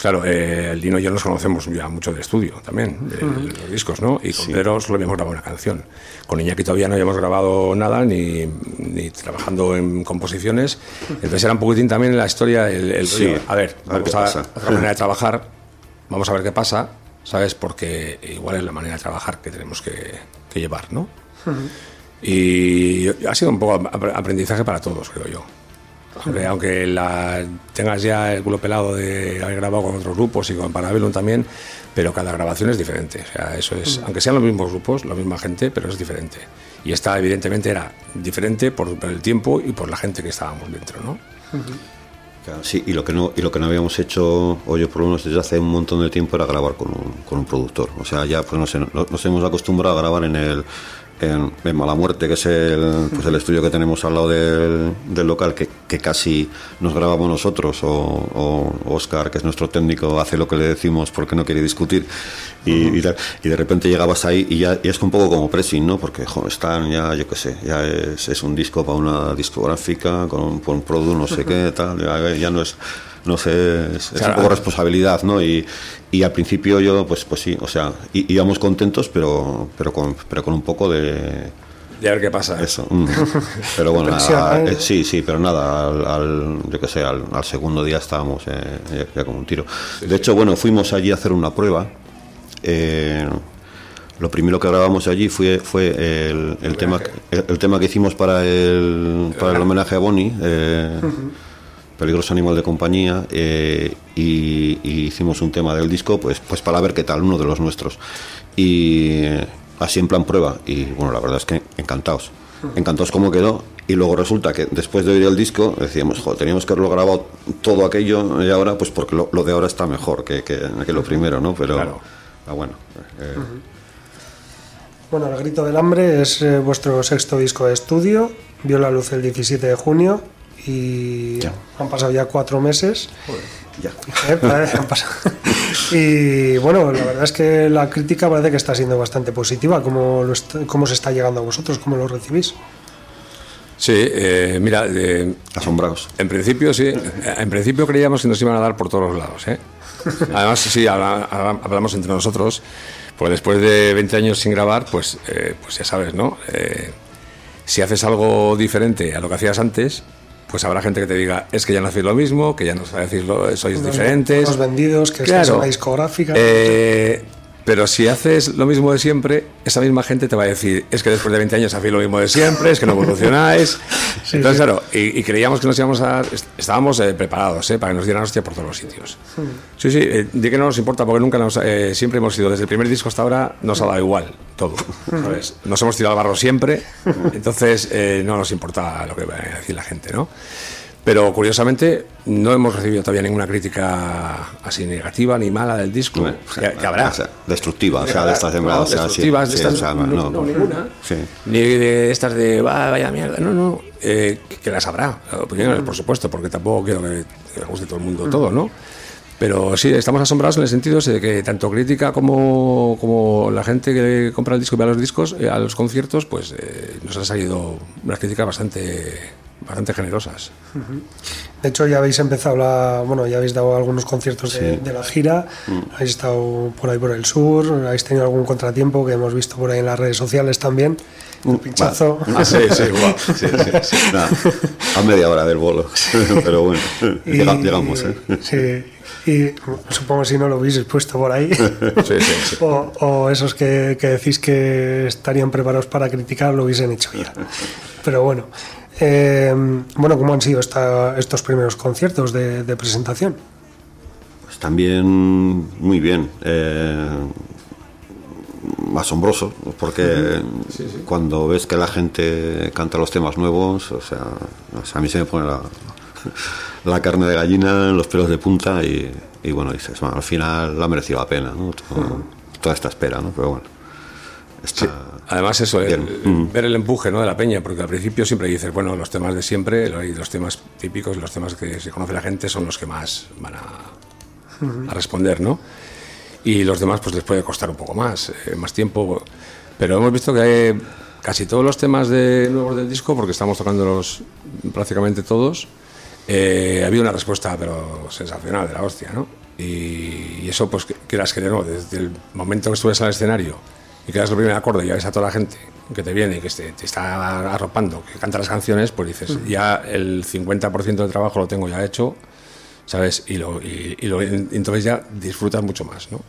claro, eh, el Dino y yo nos conocemos ya mucho de estudio también, de, de los discos, ¿no? Y con Pedro solo habíamos grabado una canción. Con Iñaki todavía no habíamos grabado nada, ni, ni trabajando en composiciones. Entonces era un poquitín también la historia, el, el Sí, rollo, a ver, a ver vamos qué a, pasa. otra manera de trabajar, vamos a ver qué pasa, ¿sabes? Porque igual es la manera de trabajar que tenemos que, que llevar, ¿no? Y ha sido un poco ap- aprendizaje para todos, creo yo. Aunque, aunque la, tengas ya el culo pelado de haber grabado con otros grupos y con Parabellum también, pero cada grabación es diferente. O sea, eso es, aunque sean los mismos grupos, la misma gente, pero es diferente. Y esta, evidentemente, era diferente por, el tiempo y por la gente que estábamos dentro, ¿no? Sí, y lo que no y lo que no habíamos hecho, o yo por lo menos desde hace un montón de tiempo, era grabar con un, con un productor. O sea, ya pues no sé, no- nos hemos acostumbrado a grabar en el en, en Mala Muerte, que es el, pues el estudio que tenemos al lado del, del local, que, que casi nos grabamos nosotros, o, o Oscar, que es nuestro técnico, hace lo que le decimos porque no quiere discutir, y, y tal. Y de repente llegabas ahí y ya y es un poco como pressing, ¿no? Porque jo, están ya, yo qué sé, ya es, es un disco para una discográfica, con un, un produ, no sé qué, tal, ya, ya no es no sé, es, es un poco responsabilidad, ¿no? Y, y al principio yo, pues, pues sí, o sea, íbamos contentos, pero, pero, con, pero con un poco de Y a ver qué pasa. eso. mm. *laughs* Pero bueno, Presión, a- ¿eh? eh, sí, sí, pero nada, al, al- yo qué sé, al, al segundo día estábamos eh, ya, ya como un tiro. De hecho, bueno, fuimos allí a hacer una prueba. eh, lo primero que grabamos allí fue, fue el, el tema, el, el tema que hicimos para el, para el homenaje a Bonnie. eh, Peligroso animal de compañía eh, y, y hicimos un tema del disco pues pues para ver qué tal uno de los nuestros. Y eh, así en plan prueba. Y bueno la verdad es que encantados encantados cómo quedó. Y luego resulta que después de oír el disco decíamos joder teníamos que haberlo grabado todo aquello y ahora pues porque lo, lo de ahora está mejor que, que, que lo primero no pero Claro. ah, bueno eh, Bueno, El Grito del Hambre es eh, vuestro sexto disco de estudio, vio la luz el 17 de junio y Ya. han pasado ya cuatro meses. ya Eh, han pasado. *laughs* y bueno, la verdad es que la crítica parece que está siendo bastante positiva. ¿Cómo, lo est- cómo se está llegando a vosotros? ¿Cómo lo recibís? Sí, eh, mira, eh, asombrados En principio, sí. En principio creíamos que nos iban a dar por todos los lados. ¿eh? Además, sí, habla- habla- hablamos entre nosotros, porque después de 20 años sin grabar, pues, eh, pues ya sabes, ¿no? Eh, si haces algo diferente a lo que hacías antes, pues habrá gente que te diga, es que ya no hacéis lo mismo, que ya no sabéis decirlo, sois diferentes. Los vendidos, que Claro. es una discográfica. Eh, pero si haces lo mismo de siempre, esa misma gente te va a decir, es que después de 20 años hacéis lo mismo de siempre, es que no evolucionáis. *laughs* Entonces, claro, y, y creíamos que nos íbamos a... est- Estábamos eh, preparados eh, para que nos dieran hostia por todos los sitios. Sí, sí, eh, di que no nos importa porque nunca nos... eh, siempre hemos sido, desde el primer disco hasta ahora, nos ha dado igual todo, ¿sabes? Nos hemos tirado al barro siempre, entonces eh, no nos importa lo que va a decir la gente, ¿no? Pero curiosamente no hemos recibido todavía ninguna crítica así negativa ni mala del disco. Bueno, que, que habrá. o sea, destructiva o sea de estas No, o sea, sí, destructivas, de sí, estas o sea, no, no, no, ninguna. sí. Ni de estas de "Va, vaya mierda. No, no. eh, que- las habrá. Opiniones, por supuesto, porque tampoco quiero que, que guste todo el mundo todo, ¿no? Pero sí, estamos asombrados en el sentido de que tanto crítica como, como la gente que compra el disco y va a los discos, eh, a los conciertos, pues eh, nos han salido unas críticas bastante, bastante generosas. De hecho, ya habéis empezado la. Bueno, ya habéis dado algunos conciertos de, Sí. de la gira. Habéis estado por ahí por el sur. Habéis tenido algún contratiempo que hemos visto por ahí en las redes sociales también. Un pinchazo. Ah, sí, sí. Nada, a media hora del bolo. *laughs* Pero bueno, llega- llegamos. ¿eh? Sí. Y supongo si no lo hubieseis puesto por ahí. *laughs* O esos que, que decís que estarían preparados para criticar lo hubiesen hecho ya. Pero bueno. Eh, bueno, ¿cómo han sido esta- estos primeros conciertos de, de presentación? Pues también muy bien. eh, asombroso, porque cuando ves que la gente canta los temas nuevos, o sea, a mí se me pone la, *laughs* la carne de gallina, los pelos de punta y, y bueno, dices, bueno, al final la ha merecido la pena, ¿no? Todo- toda esta espera, ¿no? Pero bueno, está... Además, eso, el- el- Mm. ver el empuje ¿no? de la peña, porque al principio siempre dices, bueno, los temas de siempre, los temas típicos, los temas que se conoce la gente son los que más van a, a responder, ¿no? Y los demás, pues les puede costar un poco más, eh, más tiempo. Pero hemos visto que hay casi todos los temas de nuevos del disco, porque estamos tocándolos prácticamente todos, eh, había una respuesta, pero sensacional, de la hostia, ¿no? Y, y eso, pues, que- quieras que no, desde el momento que estuves al escenario y que das el primer acorde y ya ves a toda la gente que te viene y que te, te está arropando, que canta las canciones, pues dices, ya el 50% del trabajo lo tengo ya hecho, ¿sabes? Y, lo, y, y lo- entonces ya disfrutas mucho más, ¿no?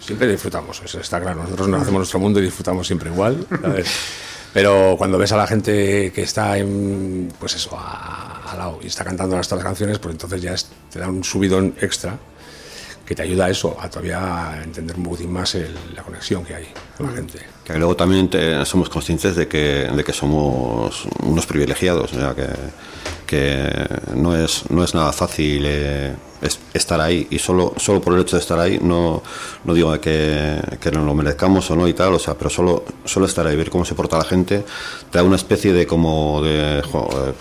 Siempre disfrutamos, eso está claro. Nosotros nos hacemos nuestro mundo y disfrutamos siempre igual, ¿sabes? *laughs* Pero cuando ves a la gente que está en, pues eso, al lado y está cantando las, las canciones, pues entonces ya es- te da un subidón extra que te ayuda a eso, a todavía a entender un poquitín más el- la conexión que hay con la gente. Que luego también te- somos conscientes de que, de que somos unos privilegiados, o sea, que, que no, es, no es nada fácil eh, es- estar ahí. Y solo, solo por el hecho de estar ahí no, no digo que, que no lo merezcamos o no y tal, o sea, pero solo, solo estar ahí, ver cómo se porta la gente, te da una especie de como de, jo, eh,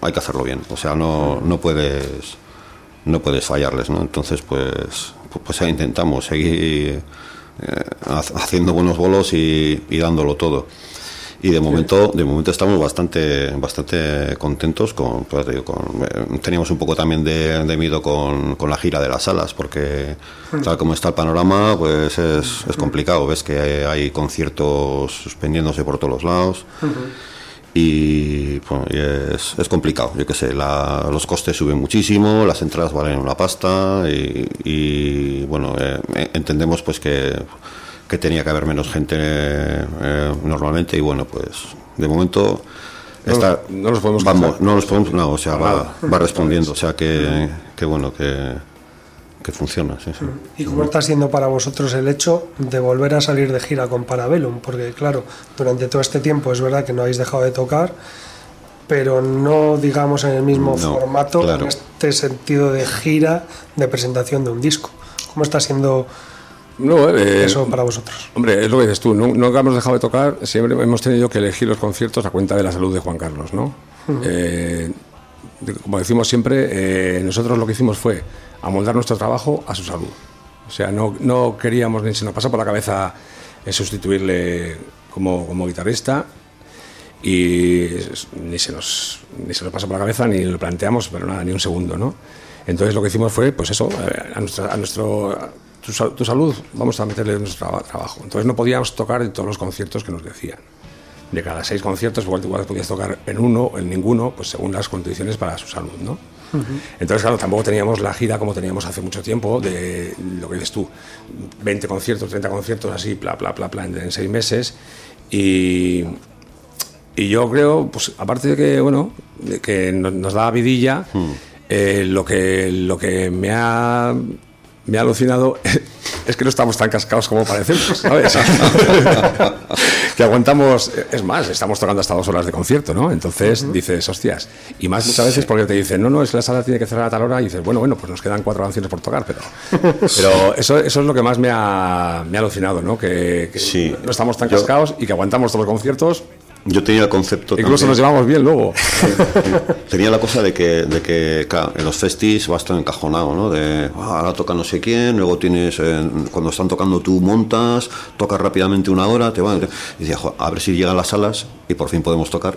hay que hacerlo bien, o sea, no, no puedes no puedes fallarles, ¿no? Entonces, pues, pues, ahí intentamos seguir eh, ha- haciendo buenos bolos y, y dándolo todo. Y de momento, de momento estamos bastante, bastante contentos con, pues, te digo, con- eh, teníamos un poco también de, de miedo con, con la gira de las salas, porque tal como está el panorama, pues es, es complicado. Ves que hay conciertos suspendiéndose por todos los lados y, bueno, y es, es complicado, yo qué sé, la- los costes suben muchísimo, las entradas valen una pasta y, y, bueno, eh, eh, entendemos pues que, que tenía que haber menos gente eh, normalmente y bueno, pues de momento está, no nos podemos vamos, no nos podemos, no, o sea, va, va respondiendo, o sea que, que bueno, que, que funciona, sí, sí. ¿Y cómo está siendo para vosotros el hecho de volver a salir de gira con Parabellum? Porque claro, durante todo este tiempo es verdad que no habéis dejado de tocar, pero no digamos en el mismo No, formato, claro. en este sentido de gira, de presentación de un disco. ¿Cómo está siendo No, eh, eso para vosotros? Hombre, es lo que dices tú, nu- nunca hemos dejado de tocar, siempre hemos tenido que elegir los conciertos a cuenta de la salud de Juan Carlos, ¿no? Eh, como decimos siempre, eh, nosotros lo que hicimos fue amoldar nuestro trabajo a su salud. O sea, no, no queríamos ni se nos pasó por la cabeza eh, sustituirle como, como guitarrista y ni se, nos, ni se nos pasó por la cabeza ni lo planteamos, pero nada, ni un segundo, ¿no? Entonces lo que hicimos fue, pues eso, eh, a, nuestra- a nuestro, tu, tu salud, vamos a meterle nuestro traba- trabajo. Entonces no podíamos tocar en todos los conciertos que nos decían. De cada seis conciertos, igual, igual podías tocar en uno en ninguno, pues según las condiciones para su salud, ¿no? Entonces, claro, tampoco teníamos la gira como teníamos hace mucho tiempo, de lo que dices tú, 20 conciertos, 30 conciertos, así, bla, bla, bla, bla, en, en seis meses. Y, y yo creo, pues aparte de que, bueno, de que no- nos da vidilla, eh, lo, que, lo que me ha, me ha alucinado *laughs* es que no estamos tan cascados como parecemos, ¿sabes? *laughs* que aguantamos, es más, estamos tocando hasta dos horas de concierto, ¿no? Entonces dices, hostias, y más muchas veces porque te dicen, no, no, es que la sala tiene que cerrar a tal hora, y dices, bueno, bueno, pues nos quedan cuatro canciones por tocar, pero, *laughs* pero eso, eso es lo que más me ha, me ha alucinado, ¿no? Que, que Sí. no estamos tan Yo- cascados y que aguantamos todos los conciertos, Yo tenía el concepto incluso también- nos llevamos bien luego. *laughs* Tenía la cosa de que, de que claro, en los festis vas todo encajonado, ¿no? De ah, ahora toca no sé quién, luego tienes, eh, cuando están tocando tú montas, tocas rápidamente una hora, te van. Y decía, "Jo, a ver si llegan las salas y por fin podemos tocar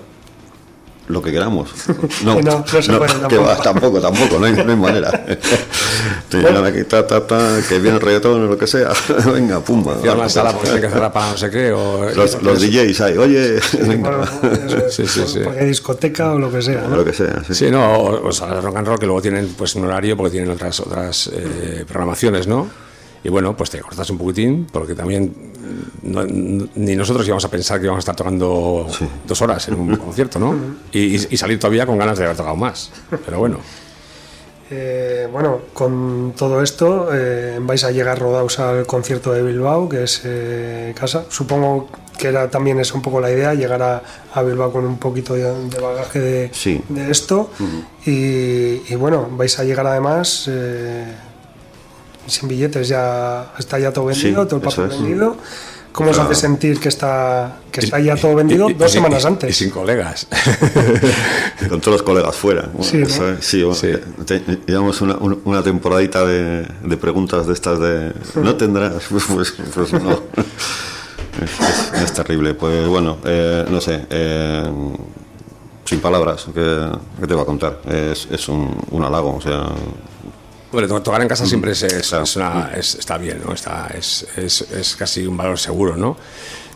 lo que queramos. *laughs* No, Que no, no se puede que tampoco. va, tampoco, tampoco, no hay, no hay manera. *laughs* Te llegan aquí, ta, ta, ta, que viene el reggaetón o lo que sea, *laughs* venga, pumba. Fui a una sala porque tiene que cerrar para no sé qué. O, Los, los DJs ahí, oye, venga, Bueno, eso es, Sí, sí, sí. Porque discoteca o lo que sea, ¿no? lo que sea. sí. Sí, no, o, o de rock and roll que luego tienen pues un horario porque tienen otras otras eh, programaciones, ¿no? Y bueno, pues te cortas un poquitín porque también mm, no- ni nosotros íbamos a pensar que íbamos a estar tocando dos horas en un *laughs* concierto, ¿no? Y, y- y salir todavía con ganas de haber tocado más. Pero bueno, *laughs* Eh, bueno, con todo esto eh, vais a llegar rodados al concierto de Bilbao, que es eh, casa. Supongo que era también es un poco la idea, llegar a, a Bilbao con un poquito de, de bagaje de, Sí. de esto. y, y bueno, vais a llegar además eh, sin billetes ya está ya todo vendido, Sí, todo el papel es. vendido. ¿Cómo os hace sentir que está, que está ya todo vendido y- dos y- semanas y- antes? Y sin colegas. *laughs* Con todos los colegas fuera. Bueno, Sí, ¿no? eso es- sí, bueno, Sí. te- llevamos una, un- una temporadita de, de preguntas de estas de ¿no tendrás? Pues, *laughs* pues, pues no. Es, es- es terrible. Pues bueno, eh, no sé. eh, sin palabras, ¿qué, qué te va a contar? Es, es un, un halago, o sea, Bueno, to- tocar en casa siempre es, es- Claro. es una- es- está bien, ¿no? Está, es, es- es casi un valor seguro, ¿no?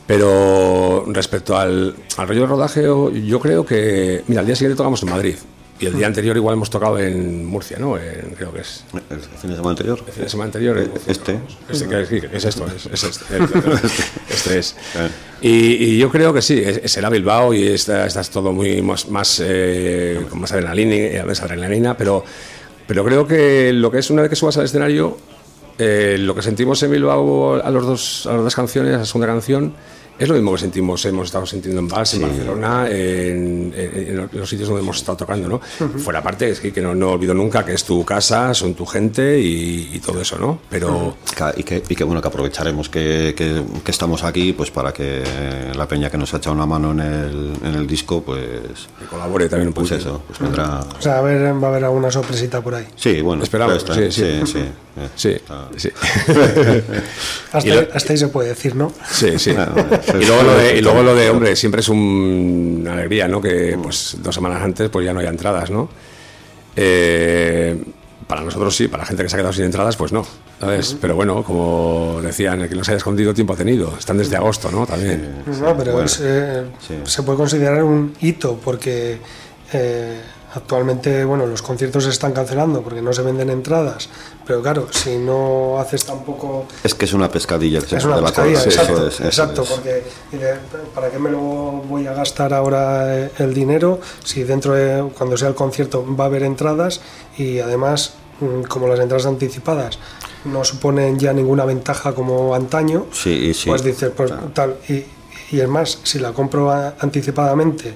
Pero respecto al, al rollo de rodaje, yo- creo que, mira, el día siguiente tocamos en Madrid y el día anterior igual hemos tocado en Murcia, ¿no? En- creo que es el fin de semana anterior. el fin de semana anterior. Murcia Este. Este, que- que es esto, es, es este, *laughs* el- este es. Y, y yo creo que sí, es- será Bilbao y está, está todo muy más, más eh, con más adrenalina, eh, adrenalina, pero, pero creo que lo que es una vez que subas al escenario, eh, lo que sentimos en Bilbao a, los dos, a las dos canciones, a la segunda canción, es lo mismo que sentimos, hemos estado sintiendo en Vals, en Barcelona, en, en- en los sitios donde hemos estado tocando, ¿no? Fuera parte, es que, que no, no olvido nunca que es tu casa, son tu gente y, y todo eso, ¿no? Pero... Y que, y que bueno que aprovecharemos que, que- que estamos aquí pues para que la peña que nos ha echado una mano en el, en el disco pues que colabore también un pues poquito. eso pues vendrá O sea, a ver, va a haber alguna sorpresita por ahí. sí bueno Esperamos, está, sí, sí. sí, eh, Sí, sí. *laughs* Hasta, Y lo- hasta ahí se puede decir, ¿no? Sí, sí. Bueno, Y luego lo de, y luego lo de hombre, siempre es un- una alegría, ¿no? Que pues dos semanas antes pues ya no haya entradas, ¿no? Eh, para nosotros sí, para la gente que se ha quedado sin entradas, pues no, ¿sabes? Pero bueno, como decían, el que no se haya escondido tiempo ha tenido. Están desde agosto, ¿no? También. No, pero Bueno, es, eh, sí. se puede considerar un hito porque eh, actualmente, bueno, los conciertos se están cancelando porque no se venden entradas. Pero claro, si no haces tampoco es que es una pescadilla que se es una la pescadilla, eso exacto, es, eso exacto, es. porque ¿para qué me lo voy a gastar ahora eh, el dinero si dentro de, cuando sea el concierto va a haber entradas y además, mm, como las entradas anticipadas no suponen ya ninguna ventaja como antaño, Sí, sí. pues dices, pues tal, y, y es más, si la compro anticipadamente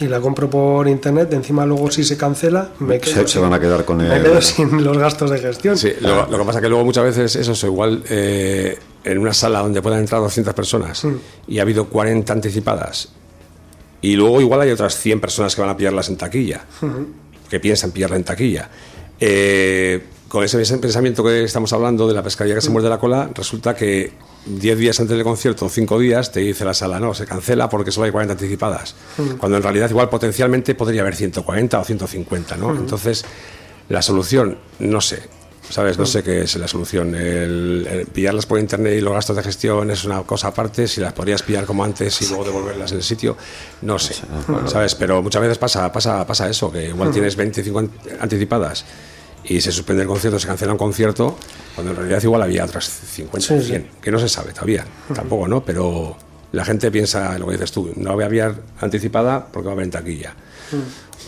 y la compro por internet, encima luego si se cancela, me quedo, Se- se sin- van a quedar con me el- quedo sin los gastos de gestión. Sí, lo, lo que pasa que luego muchas veces eso es igual eh, en una sala donde puedan entrar 200 personas y ha habido 40 anticipadas y luego igual hay otras 100 personas que van a pillarlas en taquilla, que piensan pillarla en taquilla. Eh, con ese pensamiento que estamos hablando de la pescadilla que se muerde la cola, resulta que 10 días antes del concierto, 5 días, te dice la sala, no, se cancela porque solo hay 40 anticipadas. Cuando en realidad igual potencialmente podría haber 140 o 150, ¿no? Entonces, la solución, no sé, ¿sabes? No sé qué es la solución. El, el pillarlas por internet y los gastos de gestión es una cosa aparte. Si las podrías pillar como antes y luego devolverlas en el sitio, no sé, ¿sabes? Pero muchas veces pasa, pasa, pasa eso, que igual tienes 25 an- anticipadas y se suspende el concierto, se cancela un concierto, cuando en realidad igual había otras 50 Sí, o sí. 100, que no se sabe todavía, tampoco, ¿no? Pero la gente piensa lo que dices tú, no voy a pillar anticipada porque va a haber en taquilla.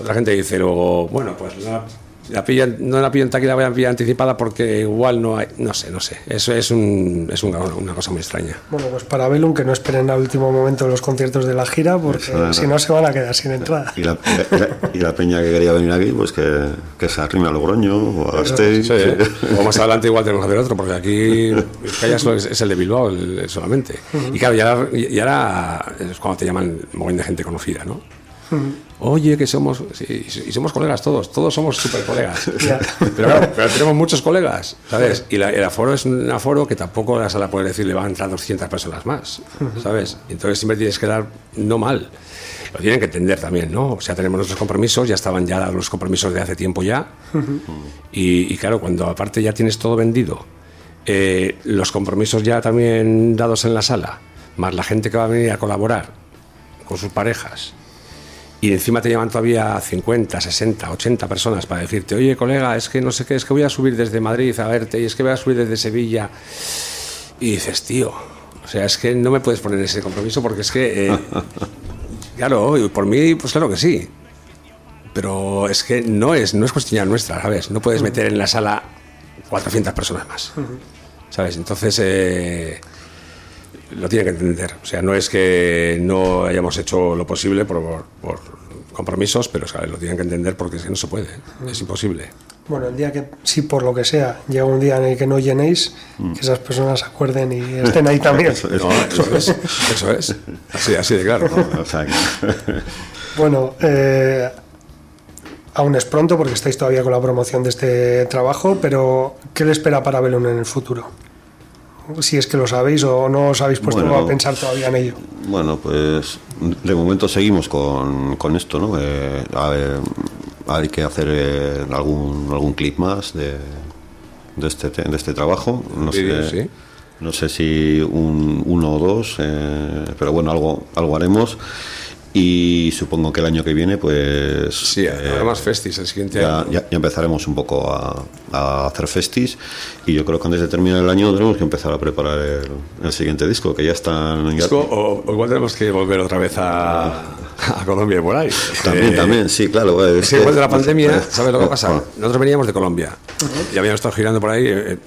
Otra gente dice luego, bueno, pues la, la pillan- no la pillo en taquilla, la voy a pillar anticipada porque igual no hay, no sé, no sé. Eso es, un, es una, una cosa muy extraña. Bueno, pues para Belum que no esperen al último momento los conciertos de la gira, porque si no se van a quedar sin entrada. Y la, y la- y la peña que quería venir aquí, pues que, que se arrime a Logroño o a Gasteiz. Sí, o más adelante igual tenemos que hacer otro, porque aquí es, es el de Bilbao el- solamente. Y claro, ya, y ahora es cuando te llaman un montón de gente conocida, ¿no? Oye, que somos, y somos colegas todos, todos somos super colegas. *laughs* Pero claro, pero tenemos muchos colegas, ¿sabes? Y la- el aforo es un aforo que tampoco la sala puede decir le van a entrar 200 personas más, ¿sabes? Entonces siempre tienes que dar no mal. Lo tienen que entender también, ¿no? O sea, tenemos nuestros compromisos, ya estaban ya los compromisos de hace tiempo ya. y, y claro, cuando aparte ya tienes todo vendido, eh, los compromisos ya también dados en la sala, más la gente que va a venir a colaborar con sus parejas, y encima te llaman todavía 50, 60, 80 personas para decirte, oye colega, es que no sé qué, es que voy a subir desde Madrid a verte y es que voy a subir desde Sevilla. Y dices, tío, o sea, es que no me puedes poner ese compromiso porque es que, eh, *laughs* claro, por mí, pues claro que sí. Pero es que no es, no es cuestión nuestra, ¿sabes? No puedes meter en la sala 400 personas más, ¿sabes? Entonces, eh, lo tiene que entender. O sea, no es que no hayamos hecho lo posible por, por compromisos, pero ¿sabes? lo tienen que entender porque es que no se puede, es imposible. Bueno, el día que, si por lo que sea, llega un día en el que no llenéis, Mm. que esas personas acuerden y estén ahí también. No, eso es, eso es. Así, así de claro. *laughs* Bueno, eh, aún es pronto porque estáis todavía con la promoción de este trabajo, pero ¿qué le espera para Belón en el futuro? Si es que lo sabéis o no os habéis puesto Bueno. a pensar todavía en ello. Bueno, pues de momento seguimos con, con esto, ¿no? Eh, a ver, hay que hacer eh, algún, algún clip más de, de, este, te- de este trabajo. No sé, sí. no sé si un, uno o dos, eh, pero bueno, algo, algo haremos. Y supongo que el año que viene, pues... Sí, eh, habrá más festis el siguiente ya, año. ya- ya empezaremos un poco a, a hacer festis y yo creo que antes de terminar el año tenemos que empezar a preparar el, el siguiente disco, que ya ya- Disco, o, o igual tenemos que volver otra vez a, a Colombia y por ahí. También, Eh, también, sí, claro. eh, Es que después de la pandemia, ¿sabes lo que pasa? oh. Nosotros veníamos de Colombia y habíamos estado girando por ahí eh,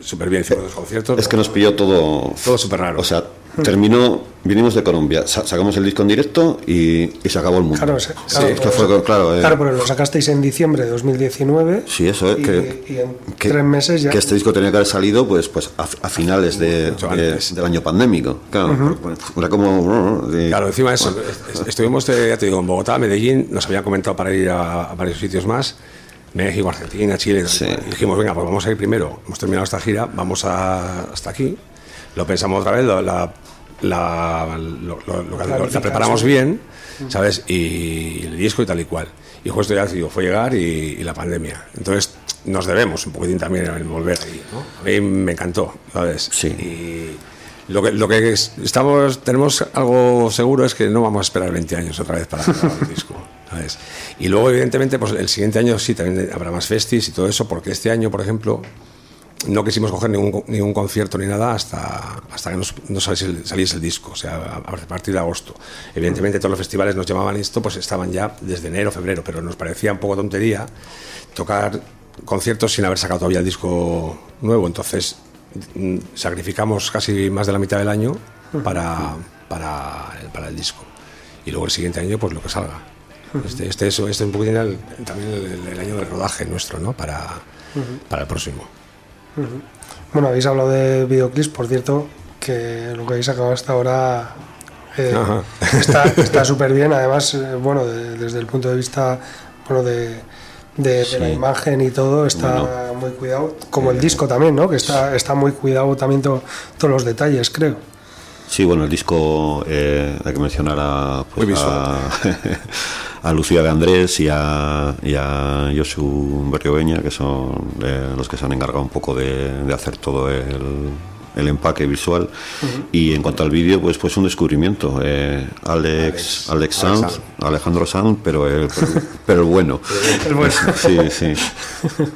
súper bien, hicimos dos conciertos. Es que nos pilló todo. Todo súper raro. O sea, terminó, vinimos de Colombia, sa- sacamos el disco en directo y, y se acabó el mundo. Claro, sí, Sí, claro, es que pues- fue, claro. eh, Claro, pero lo sacasteis en diciembre de 2019. Sí, eso es y, que, y en que- tres meses ya. que este disco tenía que haber salido pues pues a, a finales de, de- del año pandémico. Claro, pues, era como. eh, Claro, encima de eso, est- estuvimos, eh, ya te digo, en Bogotá, Medellín, nos habían comentado para ir a, a varios sitios más, México, Argentina, Chile, Sí. y dijimos, venga, pues vamos a ir primero, hemos terminado esta gira, vamos a- hasta aquí, lo pensamos otra vez, lo- la, la, lo- la preparamos bien, ¿sabes? Y, el disco y tal y cual. Y justo ya digo, fue llegar y, y la pandemia. Entonces nos debemos un poquitín también en volver ahí, ¿no? A mí me encantó, ¿sabes? Sí. Y lo que, lo que es- estamos, tenemos algo seguro es que no vamos a esperar 20 años otra vez para *laughs* grabar un disco. ¿sabes? Y luego, evidentemente, pues el siguiente año sí también habrá más festis y todo eso, porque este año, por ejemplo, no quisimos coger ningún, ningún concierto ni nada hasta, hasta que nos, no saliese, el, disco, o sea, a, partir de agosto. Evidentemente todos los festivales nos llamaban esto, pues estaban ya desde enero, febrero, pero nos parecía un poco tontería tocar conciertos sin haber sacado todavía el disco nuevo, entonces mm, sacrificamos casi más de la mitad del año para, para, el, para el disco. Y luego el siguiente año, pues lo que salga. Este, este, es, este es un poquitín el- también el, el año del rodaje nuestro, ¿no? Para, para el próximo. Bueno, habéis hablado de videoclips, por cierto, que lo que habéis sacado hasta ahora eh, está *laughs* está súper bien. Además, eh, bueno, de- desde el punto de vista bueno, de, de- de la imagen y todo, está Bueno. muy cuidado. Como el disco también, ¿no? Que está, está muy cuidado también to- todos los detalles, creo. Sí, bueno, el disco eh, hay que mencionar a, pues, Muy visual. a, *laughs* a Lucía de Andrés y a, y a Josu que son eh, los que se han encargado un poco de hacer todo el, el empaque visual. Y en cuanto al vídeo, pues pues un descubrimiento. eh, Alex, Alex, Alex Sanz. Alejandro Sanz, pero el, *laughs* pero bueno. El bueno. Sí, sí.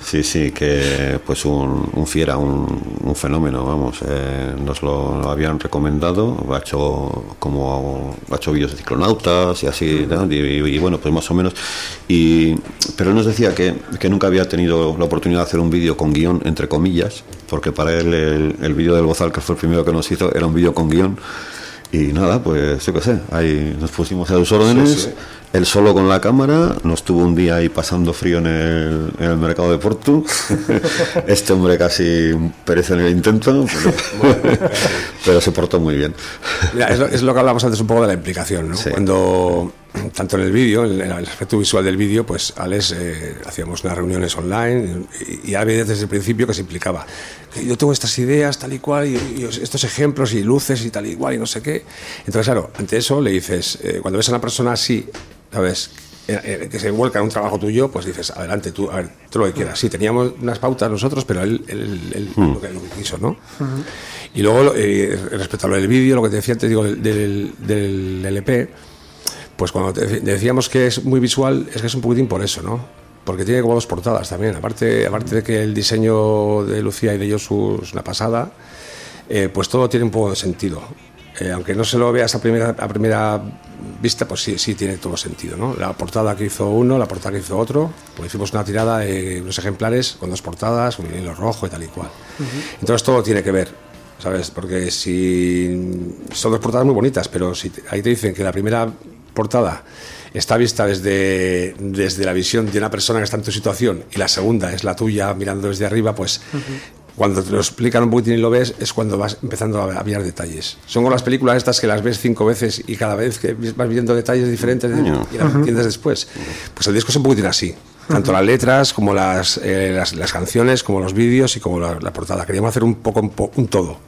Sí, sí, que pues un, un fiera, un, un fenómeno, vamos. eh, nos lo habían recomendado, ha hecho como ha hecho vídeos de ciclonautas y así, ¿no? y, y- y bueno, pues más o menos. Y, pero él nos decía que, que nunca había tenido la oportunidad de hacer un vídeo con guion, entre comillas, porque para él el, el vídeo del Bozal, que fue el primero que nos hizo, era un vídeo con guion. Y nada, pues yo qué sé, ahí nos pusimos a sus órdenes. Sí, sí. Él solo con la cámara, nos tuvo un día ahí pasando frío en el, en el mercado de Porto. *laughs* este hombre casi perece en el intento, pero, pero se portó muy bien. Mira, es, lo, es lo que hablamos antes un poco de la implicación, ¿no? Sí. Cuando, *clears throat* tanto en el vídeo, en el, aspecto visual del vídeo, pues Alex eh, hacíamos unas reuniones online y, y ya veía desde el principio que se implicaba. Que yo tengo estas ideas tal y cual, y, y estos ejemplos y luces y tal y cual y no sé qué. Entonces, claro, ante eso le dices, eh, cuando ves a una persona así, ¿sabes? Eh, eh, que se vuelca en un trabajo tuyo, pues dices, adelante tú, a ver, tú lo que quieras. Sí, teníamos unas pautas nosotros, pero él, él- él lo, que, lo que quiso, ¿no? Y luego, eh, respecto a lo del vídeo, lo que te decía, te digo, del, del, del LP, pues cuando te decíamos que es muy visual, es que es un poquitín por eso, ¿no? Porque tiene como dos portadas también. Aparte, aparte de que el diseño de Lucía y de Josu es una pasada, eh, pues todo tiene un poco de sentido. Eh, aunque no se lo veas a primera, a primera vista, pues sí, sí tiene todo sentido, ¿no? La portada que hizo uno, la portada que hizo otro, pues hicimos una tirada de unos ejemplares con dos portadas, con hilo rojo y tal y cual. Entonces todo tiene que ver, ¿sabes? Porque si son dos portadas muy bonitas, pero si te- ahí te dicen que la primera portada está vista desde, desde la visión de una persona que está en tu situación y la segunda es la tuya mirando desde arriba, pues cuando te lo explican un poquitín y lo ves es cuando vas empezando a, a mirar detalles. Son como las películas estas que las ves cinco veces y cada vez que vas viendo detalles diferentes y las entiendes después. Pues el disco es un poquitín así. Tanto las letras como las, eh, las, las canciones, como los vídeos y como la, la portada. Queríamos hacer un poco un, po- un todo.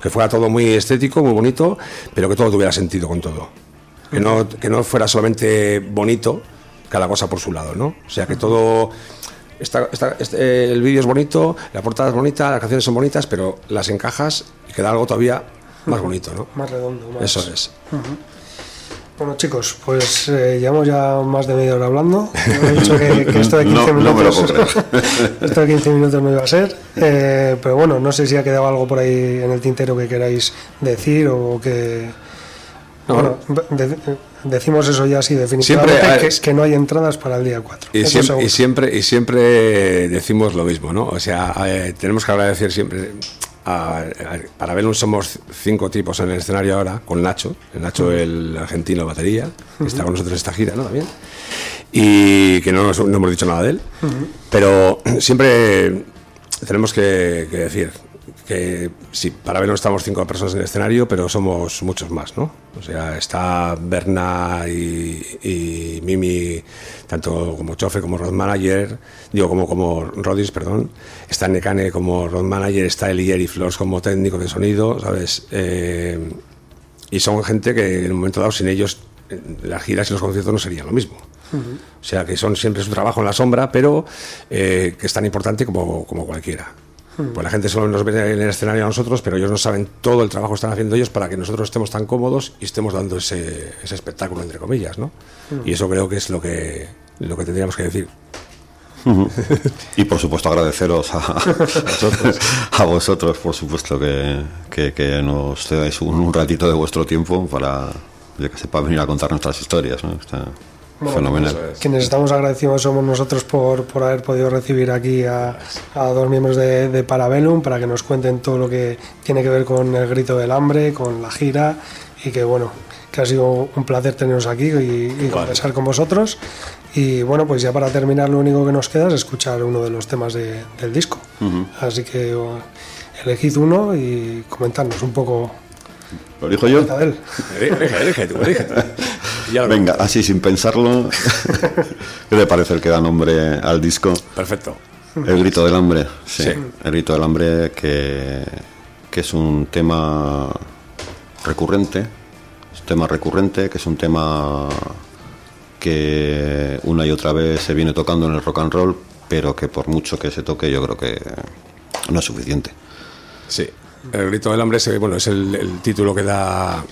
Que fuera todo muy estético, muy bonito, pero que todo tuviera sentido con todo. Que no, que no fuera solamente bonito, cada cosa por su lado, ¿no? O sea, que todo... Está, está- este, el vídeo es bonito, la portada es bonita, las canciones son bonitas, pero las encajas y queda algo todavía más bonito, ¿no? Más redondo. Más... Eso es. Bueno, chicos, pues eh, llevamos ya más de media hora hablando. Yo he dicho que, que esto de *laughs* 15 No, no me lo minutos. puedo *laughs* esto de 15 minutos no iba a ser. Eh, pero bueno, no sé si ha quedado algo por ahí en el tintero que queráis decir o que. No. Bueno, de- decimos eso ya así definitivamente, Siempre, que, que no hay entradas para el día 4. Y siempre, y, siempre, y siempre decimos lo mismo, ¿no? O sea, eh, tenemos que agradecer siempre. A, a- para Belum somos cinco tipos en el escenario ahora, con Nacho, el Nacho, el argentino batería, que está con nosotros en esta gira, ¿no? También. Y que no, nos- no hemos dicho nada de él. Pero siempre tenemos que, que decir que sí, para Belum estamos cinco personas en el escenario, pero somos muchos más, ¿no? O sea, está Berna y, y Mimi, tanto como chofer como road manager, digo, como, como Rodis, perdón. Está Nekane como road manager, está Elier y Flores como técnico de sonido, ¿sabes? Eh, y son gente que en un momento dado, sin ellos, las giras y los conciertos no serían lo mismo. O sea, que son siempre su trabajo en la sombra, pero eh, que es tan importante como, como cualquiera. Pues la gente solo nos ve en el escenario a nosotros, pero ellos no saben todo el trabajo que están haciendo ellos para que nosotros estemos tan cómodos y estemos dando ese, ese espectáculo, entre comillas, ¿no? Y eso creo que es lo que, lo que tendríamos que decir. Y por supuesto agradeceros a, *laughs* a vosotros, por supuesto, que, que, que nos cedáis un, un ratito de vuestro tiempo para, yo que sé, para venir a contar nuestras historias. ¿no? Está fenomenal. Quienes estamos agradecidos somos nosotros por, por haber podido recibir aquí a, a dos miembros de, de Parabellum para que nos cuenten todo lo que tiene que ver con el grito del hambre, con la gira y que bueno, que ha sido un placer teneros aquí y, y conversar con vosotros. Y bueno, pues ya para terminar lo único que nos queda es escuchar uno de los temas de- del disco. Así que elegid uno y comentadnos un poco ¿Lo dijo yo? Elige, elige tú, elige tú. *laughs* Venga, así sin pensarlo, *laughs* ¿qué te parece el que da nombre al disco? Perfecto. El grito del hambre, sí. Sí. El grito del hambre que, que es un tema recurrente, es un tema recurrente, que es un tema que una y otra vez se viene tocando en el rock and roll, pero que por mucho que se toque yo creo que no es suficiente. Sí. El grito del hambre es, bueno, es el, el título que da.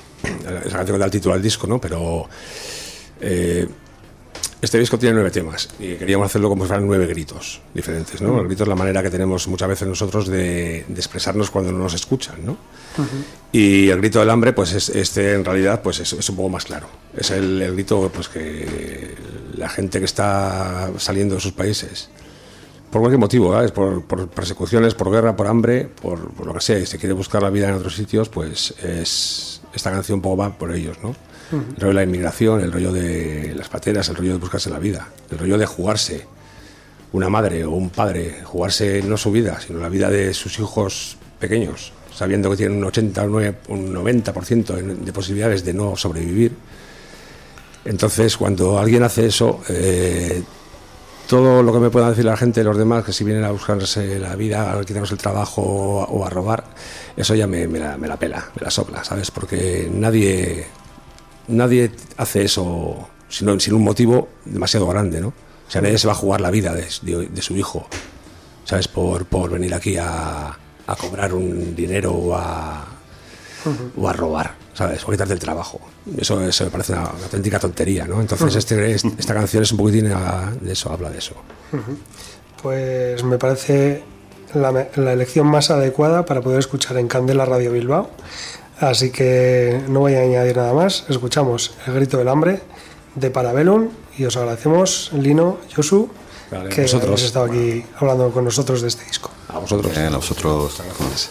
Esa canción que da el título al disco, ¿no? Pero. eh, este disco tiene nueve temas y queríamos hacerlo como si fueran nueve gritos diferentes, ¿no? El grito es la manera que tenemos muchas veces nosotros de, de expresarnos cuando no nos escuchan, ¿no? Y el grito del hambre, pues es, este en realidad pues es, es un poco más claro. Es el, el grito pues que la gente que está saliendo de sus países por cualquier motivo, ¿sabes? Por, por persecuciones, por guerra, por hambre, por, por lo que sea, y se quiere buscar la vida en otros sitios, pues es esta canción un poco va por ellos, ¿no? El rollo de la inmigración, el rollo de las pateras, el rollo de buscarse la vida, el rollo de jugarse una madre o un padre, jugarse no su vida, sino la vida de sus hijos pequeños, sabiendo que tienen un 80 o nueve- un 90% en- de posibilidades de no sobrevivir. Entonces, cuando alguien hace eso, eh, todo lo que me puedan decir la gente, los demás, que si vienen a buscarse la vida, a quitarnos el trabajo o a, robar, eso ya me, la, me la pela, me la sopla, ¿sabes? Porque nadie, nadie hace eso sin, un motivo demasiado grande, ¿no? O sea, nadie se va a jugar la vida de su hijo, ¿sabes? Por, por venir aquí a, a cobrar un dinero o a, o a robar, ¿sabes? O a quitarte el trabajo. Eso, eso me parece una, una auténtica tontería, ¿no? Entonces este, este- esta canción es un poquitín a- de eso, habla de eso. Pues me parece la, la elección más adecuada para poder escuchar en Candela Radio Bilbao. Así que no voy a añadir nada más. Escuchamos El Grito del Hambre de Parabellum y os agradecemos, Lino, Josu, Vale, que vosotros. habéis estado aquí hablando con nosotros de este disco. A vosotros. Bien, a vosotros. sueños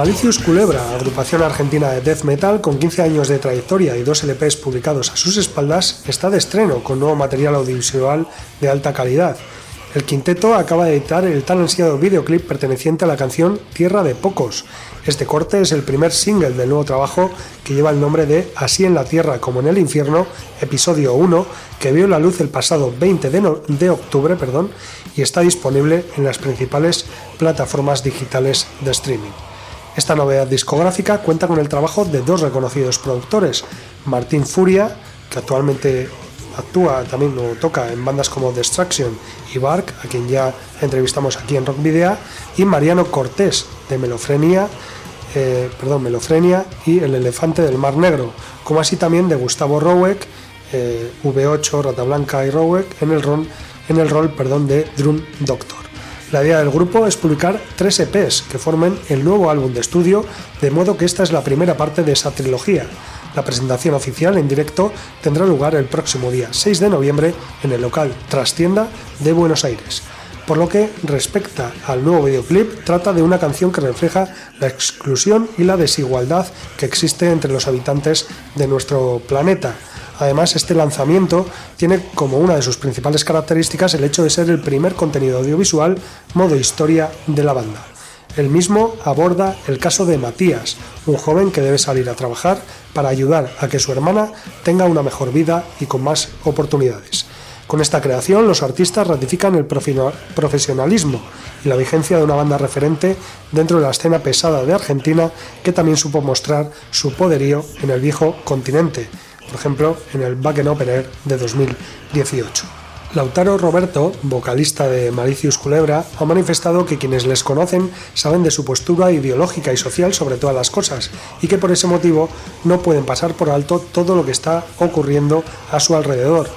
Malicious Culebra, agrupación argentina de death metal con 15 años de trayectoria y dos LPs publicados a sus espaldas, está de estreno con nuevo material audiovisual de alta calidad. El quinteto acaba de editar el tan ansiado videoclip perteneciente a la canción Tierra de Pocos. Este corte es el primer single del nuevo trabajo que lleva el nombre de Así en la Tierra como en el Infierno, episodio 1, que vio la luz el pasado 20 de, de octubre perdón, y está disponible en las principales plataformas digitales de streaming. Esta novedad discográfica cuenta con el trabajo de dos reconocidos productores, Martín Furia, que actualmente actúa también o toca en bandas como Destruction y Bark, a quien ya entrevistamos aquí en Rock Video, y Mariano Cortés de Melofrenia, eh, perdón, Melofrenia y El Elefante del Mar Negro, como así también de Gustavo Rowek, eh, V8, Rata Blanca y Rowek en el rol, en el rol perdón, de Drum Doctor. La idea del grupo es publicar tres EPs que formen el nuevo álbum de estudio, de modo que esta es la primera parte de esa trilogía. La presentación oficial en directo tendrá lugar el próximo día 6 de noviembre en el local Trastienda de Buenos Aires. Por lo que respecta al nuevo videoclip, trata de una canción que refleja la exclusión y la desigualdad que existe entre los habitantes de nuestro planeta. Además, este lanzamiento tiene como una de sus principales características el hecho de ser el primer contenido audiovisual modo historia de la banda. El mismo aborda el caso de Matías, un joven que debe salir a trabajar para ayudar a que su hermana tenga una mejor vida y con más oportunidades. Con esta creación, los artistas ratifican el profesionalismo y la vigencia de una banda referente dentro de la escena pesada de Argentina que también supo mostrar su poderío en el viejo continente, por ejemplo en el Back Opener de 2018. Lautaro Roberto, vocalista de Malicius Culebra, ha manifestado que quienes les conocen saben de su postura ideológica y social sobre todas las cosas y que por ese motivo no pueden pasar por alto todo lo que está ocurriendo a su alrededor.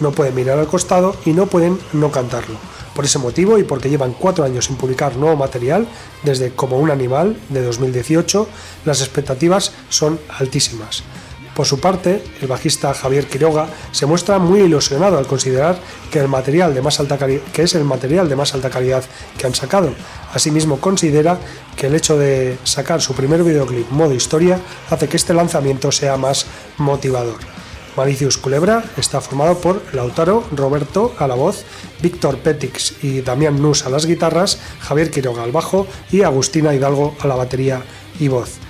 No pueden mirar al costado y no pueden no cantarlo. Por ese motivo y porque llevan cuatro años sin publicar nuevo material, desde Como un animal de 2018, las expectativas son altísimas. Por su parte, el bajista Javier Quiroga se muestra muy ilusionado al considerar que, el material de más alta que es el material de más alta calidad que han sacado. Asimismo, considera que el hecho de sacar su primer videoclip modo historia hace que este lanzamiento sea más motivador. Malicius Culebra está formado por Lautaro Roberto a la voz, Víctor Petix y Damián Nus a las guitarras, Javier Quiroga al bajo y Agustina Hidalgo a la batería y voz.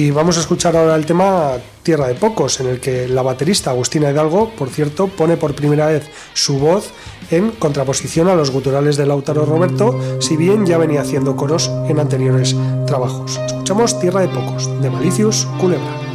Y vamos a escuchar ahora el tema Tierra de Pocos, en el que la baterista Agustina Hidalgo, por cierto, pone por primera vez su voz en contraposición a los guturales de Lautaro Roberto, si bien ya venía haciendo coros en anteriores trabajos. Escuchamos Tierra de Pocos, de Malicius Culebra.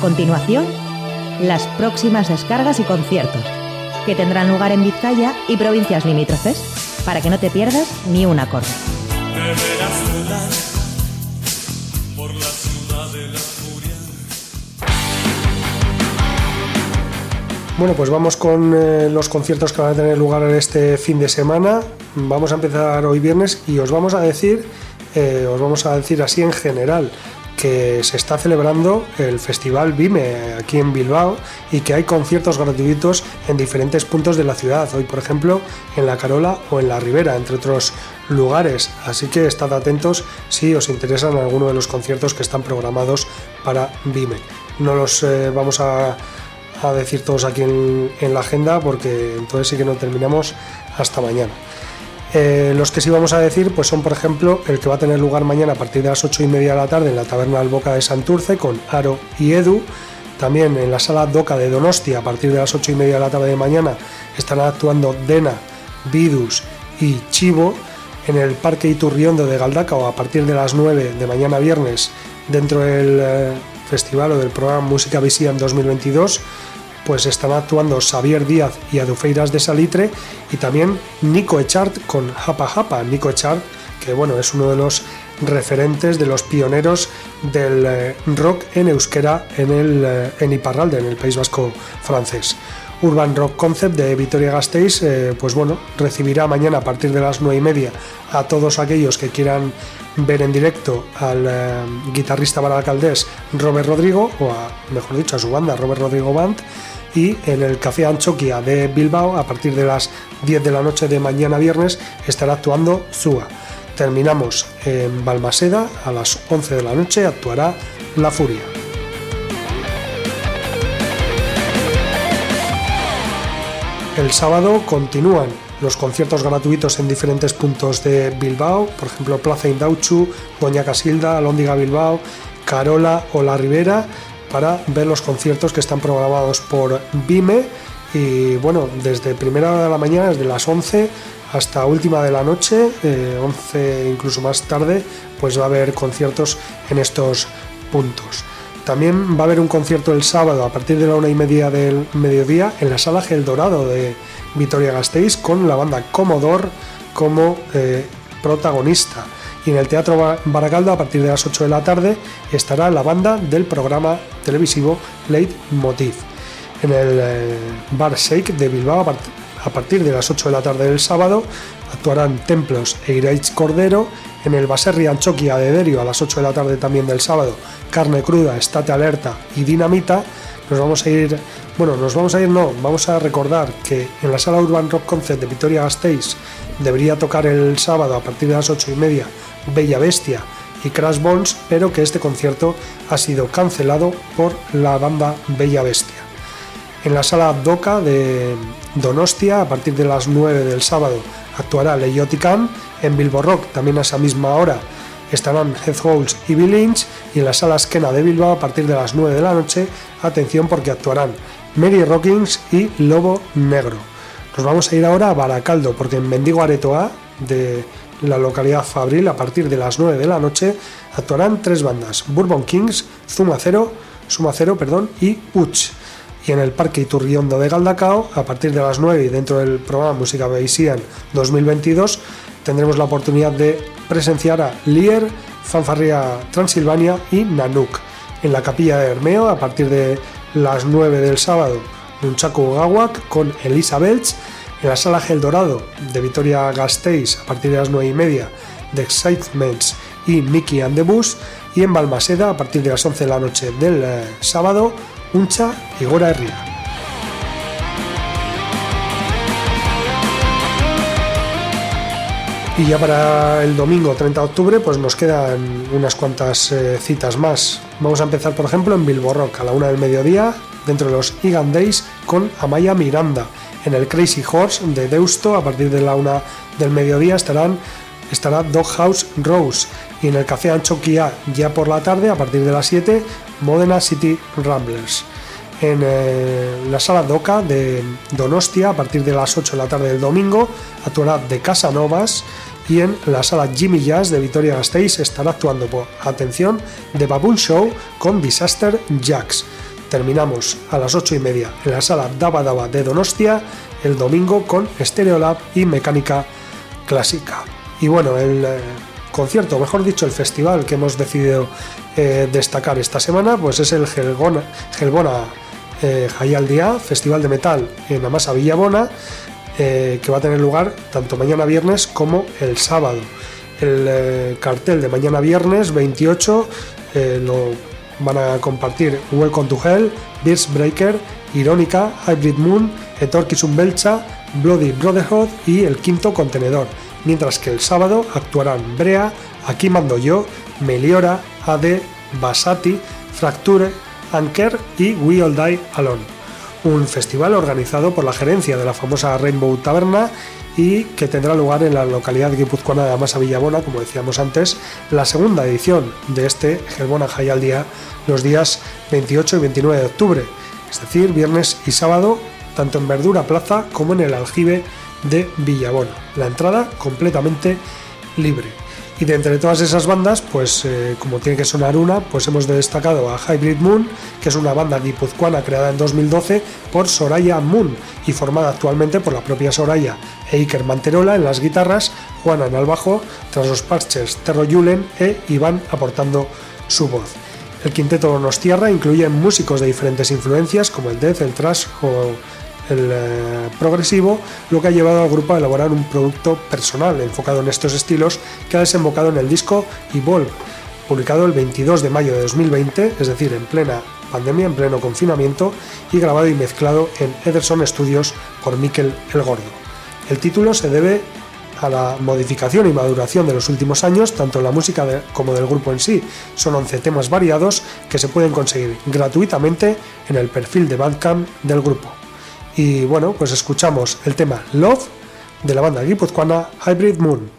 Continuación, las próximas descargas y conciertos, que tendrán lugar en Vizcaya y provincias limítrofes, para que no te pierdas ni un acorde. Bueno, pues vamos con eh, los conciertos que van a tener lugar este fin de semana. Vamos a empezar hoy viernes y os vamos a decir, eh, os vamos a decir así en general, que se está celebrando el Festival Vime aquí en Bilbao y que hay conciertos gratuitos en diferentes puntos de la ciudad, hoy por ejemplo en La Carola o en La Ribera, entre otros lugares. Así que estad atentos si os interesan alguno de los conciertos que están programados para Vime. No los eh, vamos a a decir todos aquí en, la agenda porque entonces sí que no terminamos hasta mañana. Eh, los que sí vamos a decir pues son por ejemplo el que va a tener lugar mañana a partir de las 8 y media de la tarde en la taberna Boca de Santurce con Aro y Edu. También en la sala Doca de Donostia a partir de las 8 y media de la tarde de mañana estarán actuando Dena, Vidus y Chivo. En el Parque Iturriondo de Galdacao a partir de las 9 de mañana viernes dentro del eh, festival o del programa Música Visión 2022 pues están actuando Xavier Díaz y Adufeiras de Salitre y también Nico Echart con Japa Japa. Nico Echart, que bueno, es uno de los referentes, de los pioneros del eh, rock en euskera en, el, eh, en Iparralde, en el País Vasco francés. Urban Rock Concept de Vitoria Gasteiz, eh, pues bueno, recibirá mañana a partir de las 9 y media a todos aquellos que quieran ver en directo al guitarrista baracaldés Robert Rodrigo, o a, mejor dicho, a su banda Robert Rodrigo Band, y en el Café Anchoquia de Bilbao a partir de las 10 de la noche de mañana viernes estará actuando Zua. Terminamos en Balmaseda a las 11 de la noche actuará La Furia. El sábado continúan los conciertos gratuitos en diferentes puntos de Bilbao, por ejemplo Plaza Indauchu, Doña Casilda, Alóndiga Bilbao, Carola o La Ribera para ver los conciertos que están programados por Vime y bueno, desde primera hora de la mañana, desde las 11 hasta última de la noche, 11 eh, incluso más tarde, pues va a haber conciertos en estos puntos. También va a haber un concierto el sábado a partir de la una y media del mediodía en la sala Gel Dorado de Vitoria Gasteiz con la banda Commodore como eh, protagonista y en el Teatro Baracaldo a partir de las 8 de la tarde estará la banda del programa televisivo Late Motif. En el eh, Bar Shake de Bilbao a partir de las 8 de la tarde del sábado actuarán Templos e Iraich Cordero. En el Baserri Anchoquia de Derio a las 8 de la tarde también del sábado Carne Cruda, Estate Alerta y Dinamita. Nos vamos a ir, bueno, nos vamos a ir, no, vamos a recordar que en la sala Urban Rock Concert de Vitoria Gasteiz debería tocar el sábado a partir de las 8 y media Bella Bestia y Crash Bones, pero que este concierto ha sido cancelado por la banda Bella Bestia. En la sala Doca de Donostia, a partir de las 9 del sábado, actuará Leyotican. En Bilbo Rock, también a esa misma hora, estarán Heath y Bill Lynch. Y en la sala Esquena de Bilbao, a partir de las 9 de la noche, atención porque actuarán Mary Rockings y Lobo Negro. Nos vamos a ir ahora a Baracaldo, porque en Mendigo Aretoa, de la localidad Fabril, a partir de las 9 de la noche, actuarán tres bandas, Bourbon Kings, Zuma Cero, Suma Cero perdón, y Uch. Y en el Parque Iturriondo de Galdacao, a partir de las 9 y dentro del programa Música Bayesian 2022, tendremos la oportunidad de presenciar a Lier, Fanfarria Transilvania y Nanuk. En la capilla de Hermeo, a partir de las 9 del sábado, Nunchaku Gawak con Elisa Belch en la sala Gel Dorado de Vitoria Gasteiz a partir de las 9 y media de Excitements y Mickey and the Bus y en Balmaseda a partir de las 11 de la noche del eh, sábado Uncha y Gora Herria. Y ya para el domingo 30 de octubre pues nos quedan unas cuantas eh, citas más. Vamos a empezar por ejemplo en Bilbo Rock a la una del mediodía dentro de los Igan Days con Amaya Miranda en el Crazy Horse de Deusto, a partir de la una del mediodía, estarán, estará Doghouse Rose. Y en el Café Anchoquia, ya por la tarde, a partir de las 7, Modena City Ramblers. En eh, la sala Doca de Donostia, a partir de las 8 de la tarde del domingo, actuará de Casanovas. y en la sala Jimmy Jazz de Vitoria Gasteiz estará actuando por atención de Baboon Show con Disaster Jacks. Terminamos a las 8 y media en la sala Daba Daba de Donostia el domingo con Stereolab y Mecánica Clásica. Y bueno, el eh, concierto, mejor dicho, el festival que hemos decidido eh, destacar esta semana, pues es el Gelbona eh, Día, Festival de Metal en Amasa Villabona, eh, que va a tener lugar tanto mañana viernes como el sábado. El cartel de mañana viernes 28 eh, lo van a compartir Welcome to Hell, Beers Breaker, Irónica, Hybrid Moon, Etorkisum Belcha, Bloody Brotherhood y El Quinto Contenedor, mientras que el sábado actuarán Brea, Aquí Mando Yo, Meliora, AD, Basati, Fracture, Anker y We All Die Alone un festival organizado por la gerencia de la famosa Rainbow Taberna y que tendrá lugar en la localidad guipuzcoana de Amasa Villabona, como decíamos antes, la segunda edición de este Gelbona Jai al Día los días 28 y 29 de octubre, es decir, viernes y sábado, tanto en Verdura Plaza como en el aljibe de Villabona. La entrada completamente libre. Y de entre todas esas bandas, pues eh, como tiene que sonar una, pues hemos destacado a Hybrid Moon, que es una banda guipuzcoana creada en 2012 por Soraya Moon y formada actualmente por la propia Soraya e Iker Manterola en las guitarras, Juana en el bajo, tras los parches Terro Yulen e Iván aportando su voz. El quinteto Nos Tierra incluye músicos de diferentes influencias como el death, el thrash o el eh, progresivo, lo que ha llevado al grupo a elaborar un producto personal enfocado en estos estilos que ha desembocado en el disco Evolve, publicado el 22 de mayo de 2020, es decir, en plena pandemia, en pleno confinamiento, y grabado y mezclado en Ederson Studios por Mikel El Gordo. El título se debe a la modificación y maduración de los últimos años, tanto en la música como del grupo en sí. Son 11 temas variados que se pueden conseguir gratuitamente en el perfil de Bandcamp del grupo. Y bueno, pues escuchamos el tema Love de la banda guipuzcoana Hybrid Moon.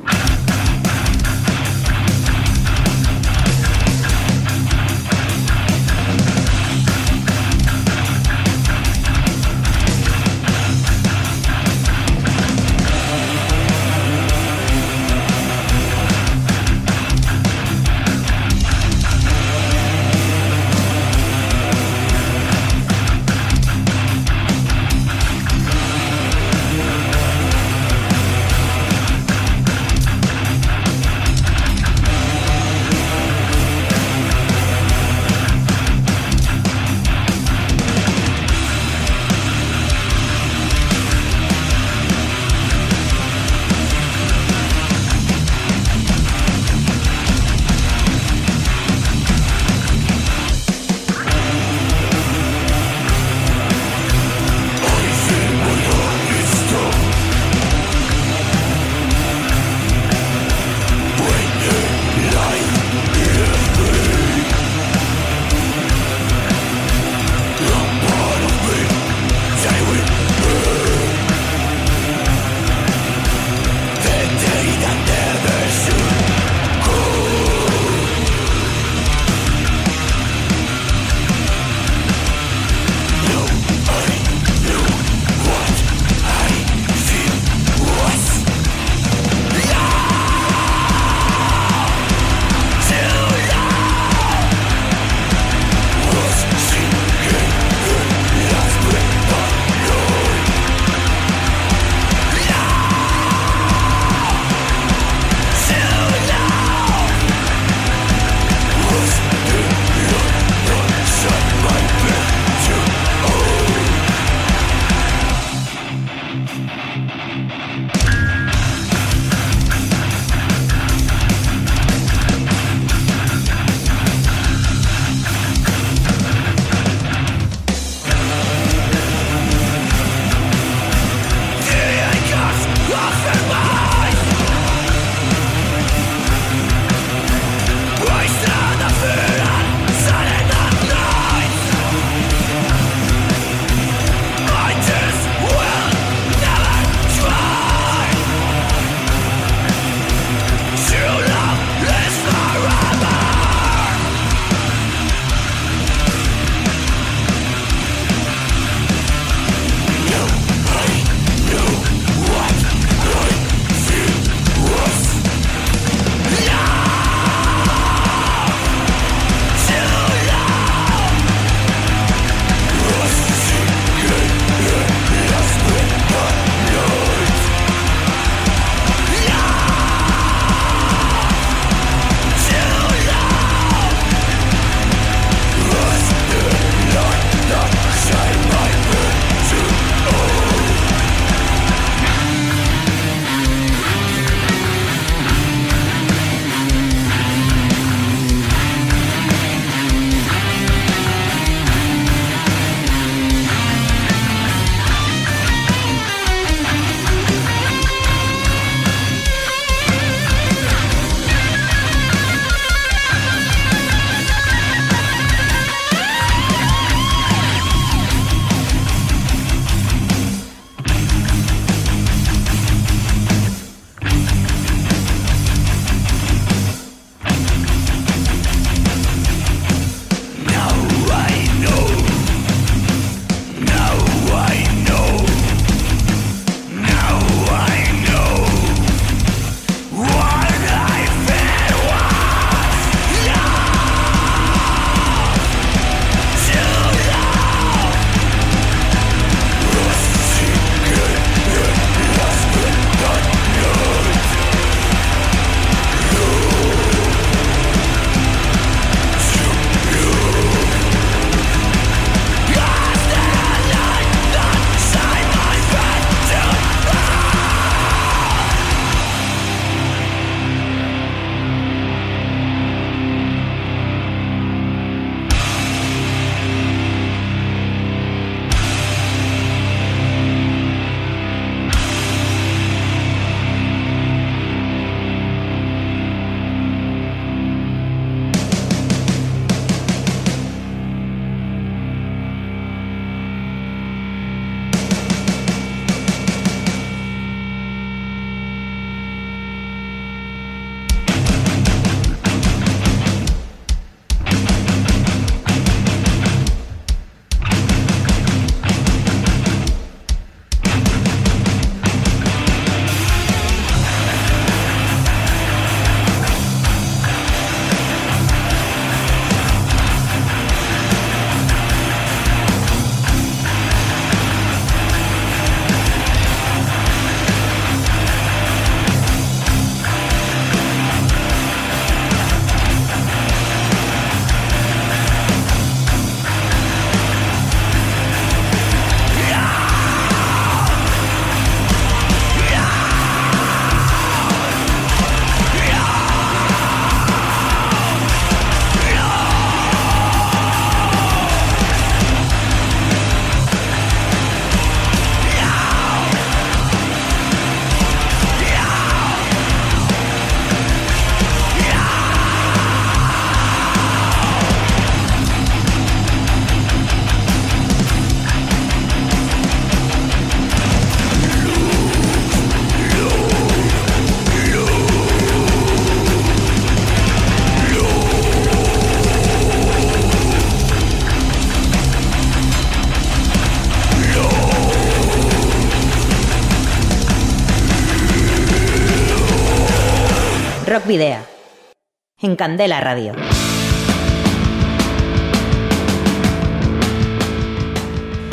Candela Radio.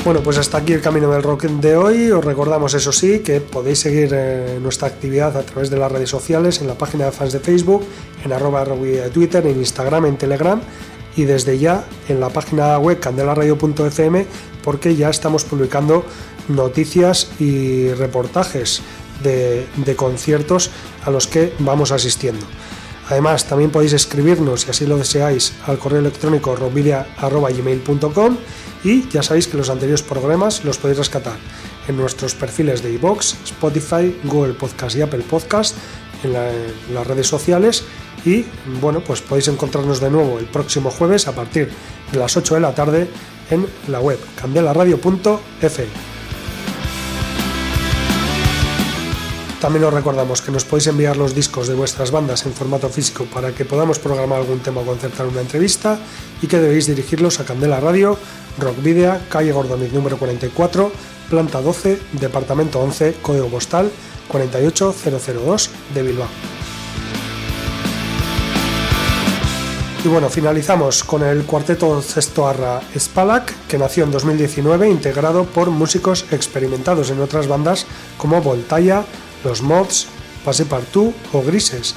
Bueno, pues hasta aquí el camino del rock de hoy. Os recordamos, eso sí, que podéis seguir eh, nuestra actividad a través de las redes sociales, en la página de fans de Facebook, en arroba Twitter, en Instagram, en Telegram y desde ya en la página web candelaradio.fm porque ya estamos publicando noticias y reportajes de conciertos a los que vamos asistiendo. Además, también podéis escribirnos, si así lo deseáis, al correo electrónico rockvidia.gmail.com y ya sabéis que los anteriores programas los podéis rescatar en nuestros perfiles de iVoox, Spotify, Google Podcast y Apple Podcast, en, las redes sociales y bueno, pues podéis encontrarnos de nuevo el próximo jueves a partir de las 8 de la tarde en la web candelaradio.fm. También os recordamos que nos podéis enviar los discos de vuestras bandas en formato físico para que podamos programar algún tema o concertar una entrevista y que debéis dirigirlos a Candela Radio, Rock Video, calle Gordoniz número 44, planta 12, departamento 11, código postal 48002 de Bilbao. Y bueno, finalizamos con el cuarteto Cestoarra Spalak, que nació en 2019 integrado por músicos experimentados en otras bandas como Voltaya, los mods, Pase Partout o Grises.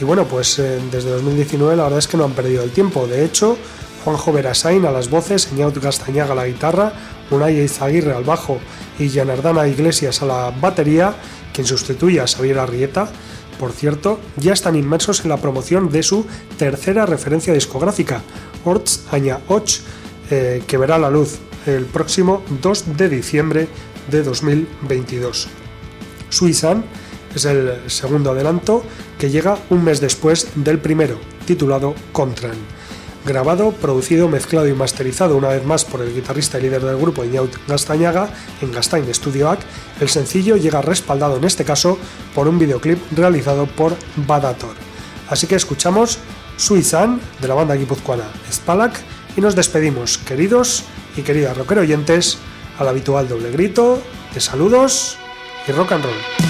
Y bueno, pues eh, desde 2019 la verdad es que no han perdido el tiempo. De hecho, Juanjo Verasain a las voces, Eñaut Gastañaga a la guitarra, Unai Izaguirre al bajo y Janardana Iglesias a la batería, quien sustituye a Xavier Arrieta, por cierto, ya están inmersos en la promoción de su tercera referencia discográfica, Orts Aña Och, eh, que verá la luz el próximo 2 de diciembre de 2022. Suizan es el segundo adelanto que llega un mes después del primero, titulado Contran. Grabado, producido, mezclado y masterizado una vez más por el guitarrista y líder del grupo Iñaut Gastañaga en Gastain Studio AC, el sencillo llega respaldado en este caso por un videoclip realizado por Badator. Así que escuchamos Suizan de la banda guipuzcoana Spalak y nos despedimos, queridos y queridas rockero oyentes, al habitual doble grito de saludos y rock and roll.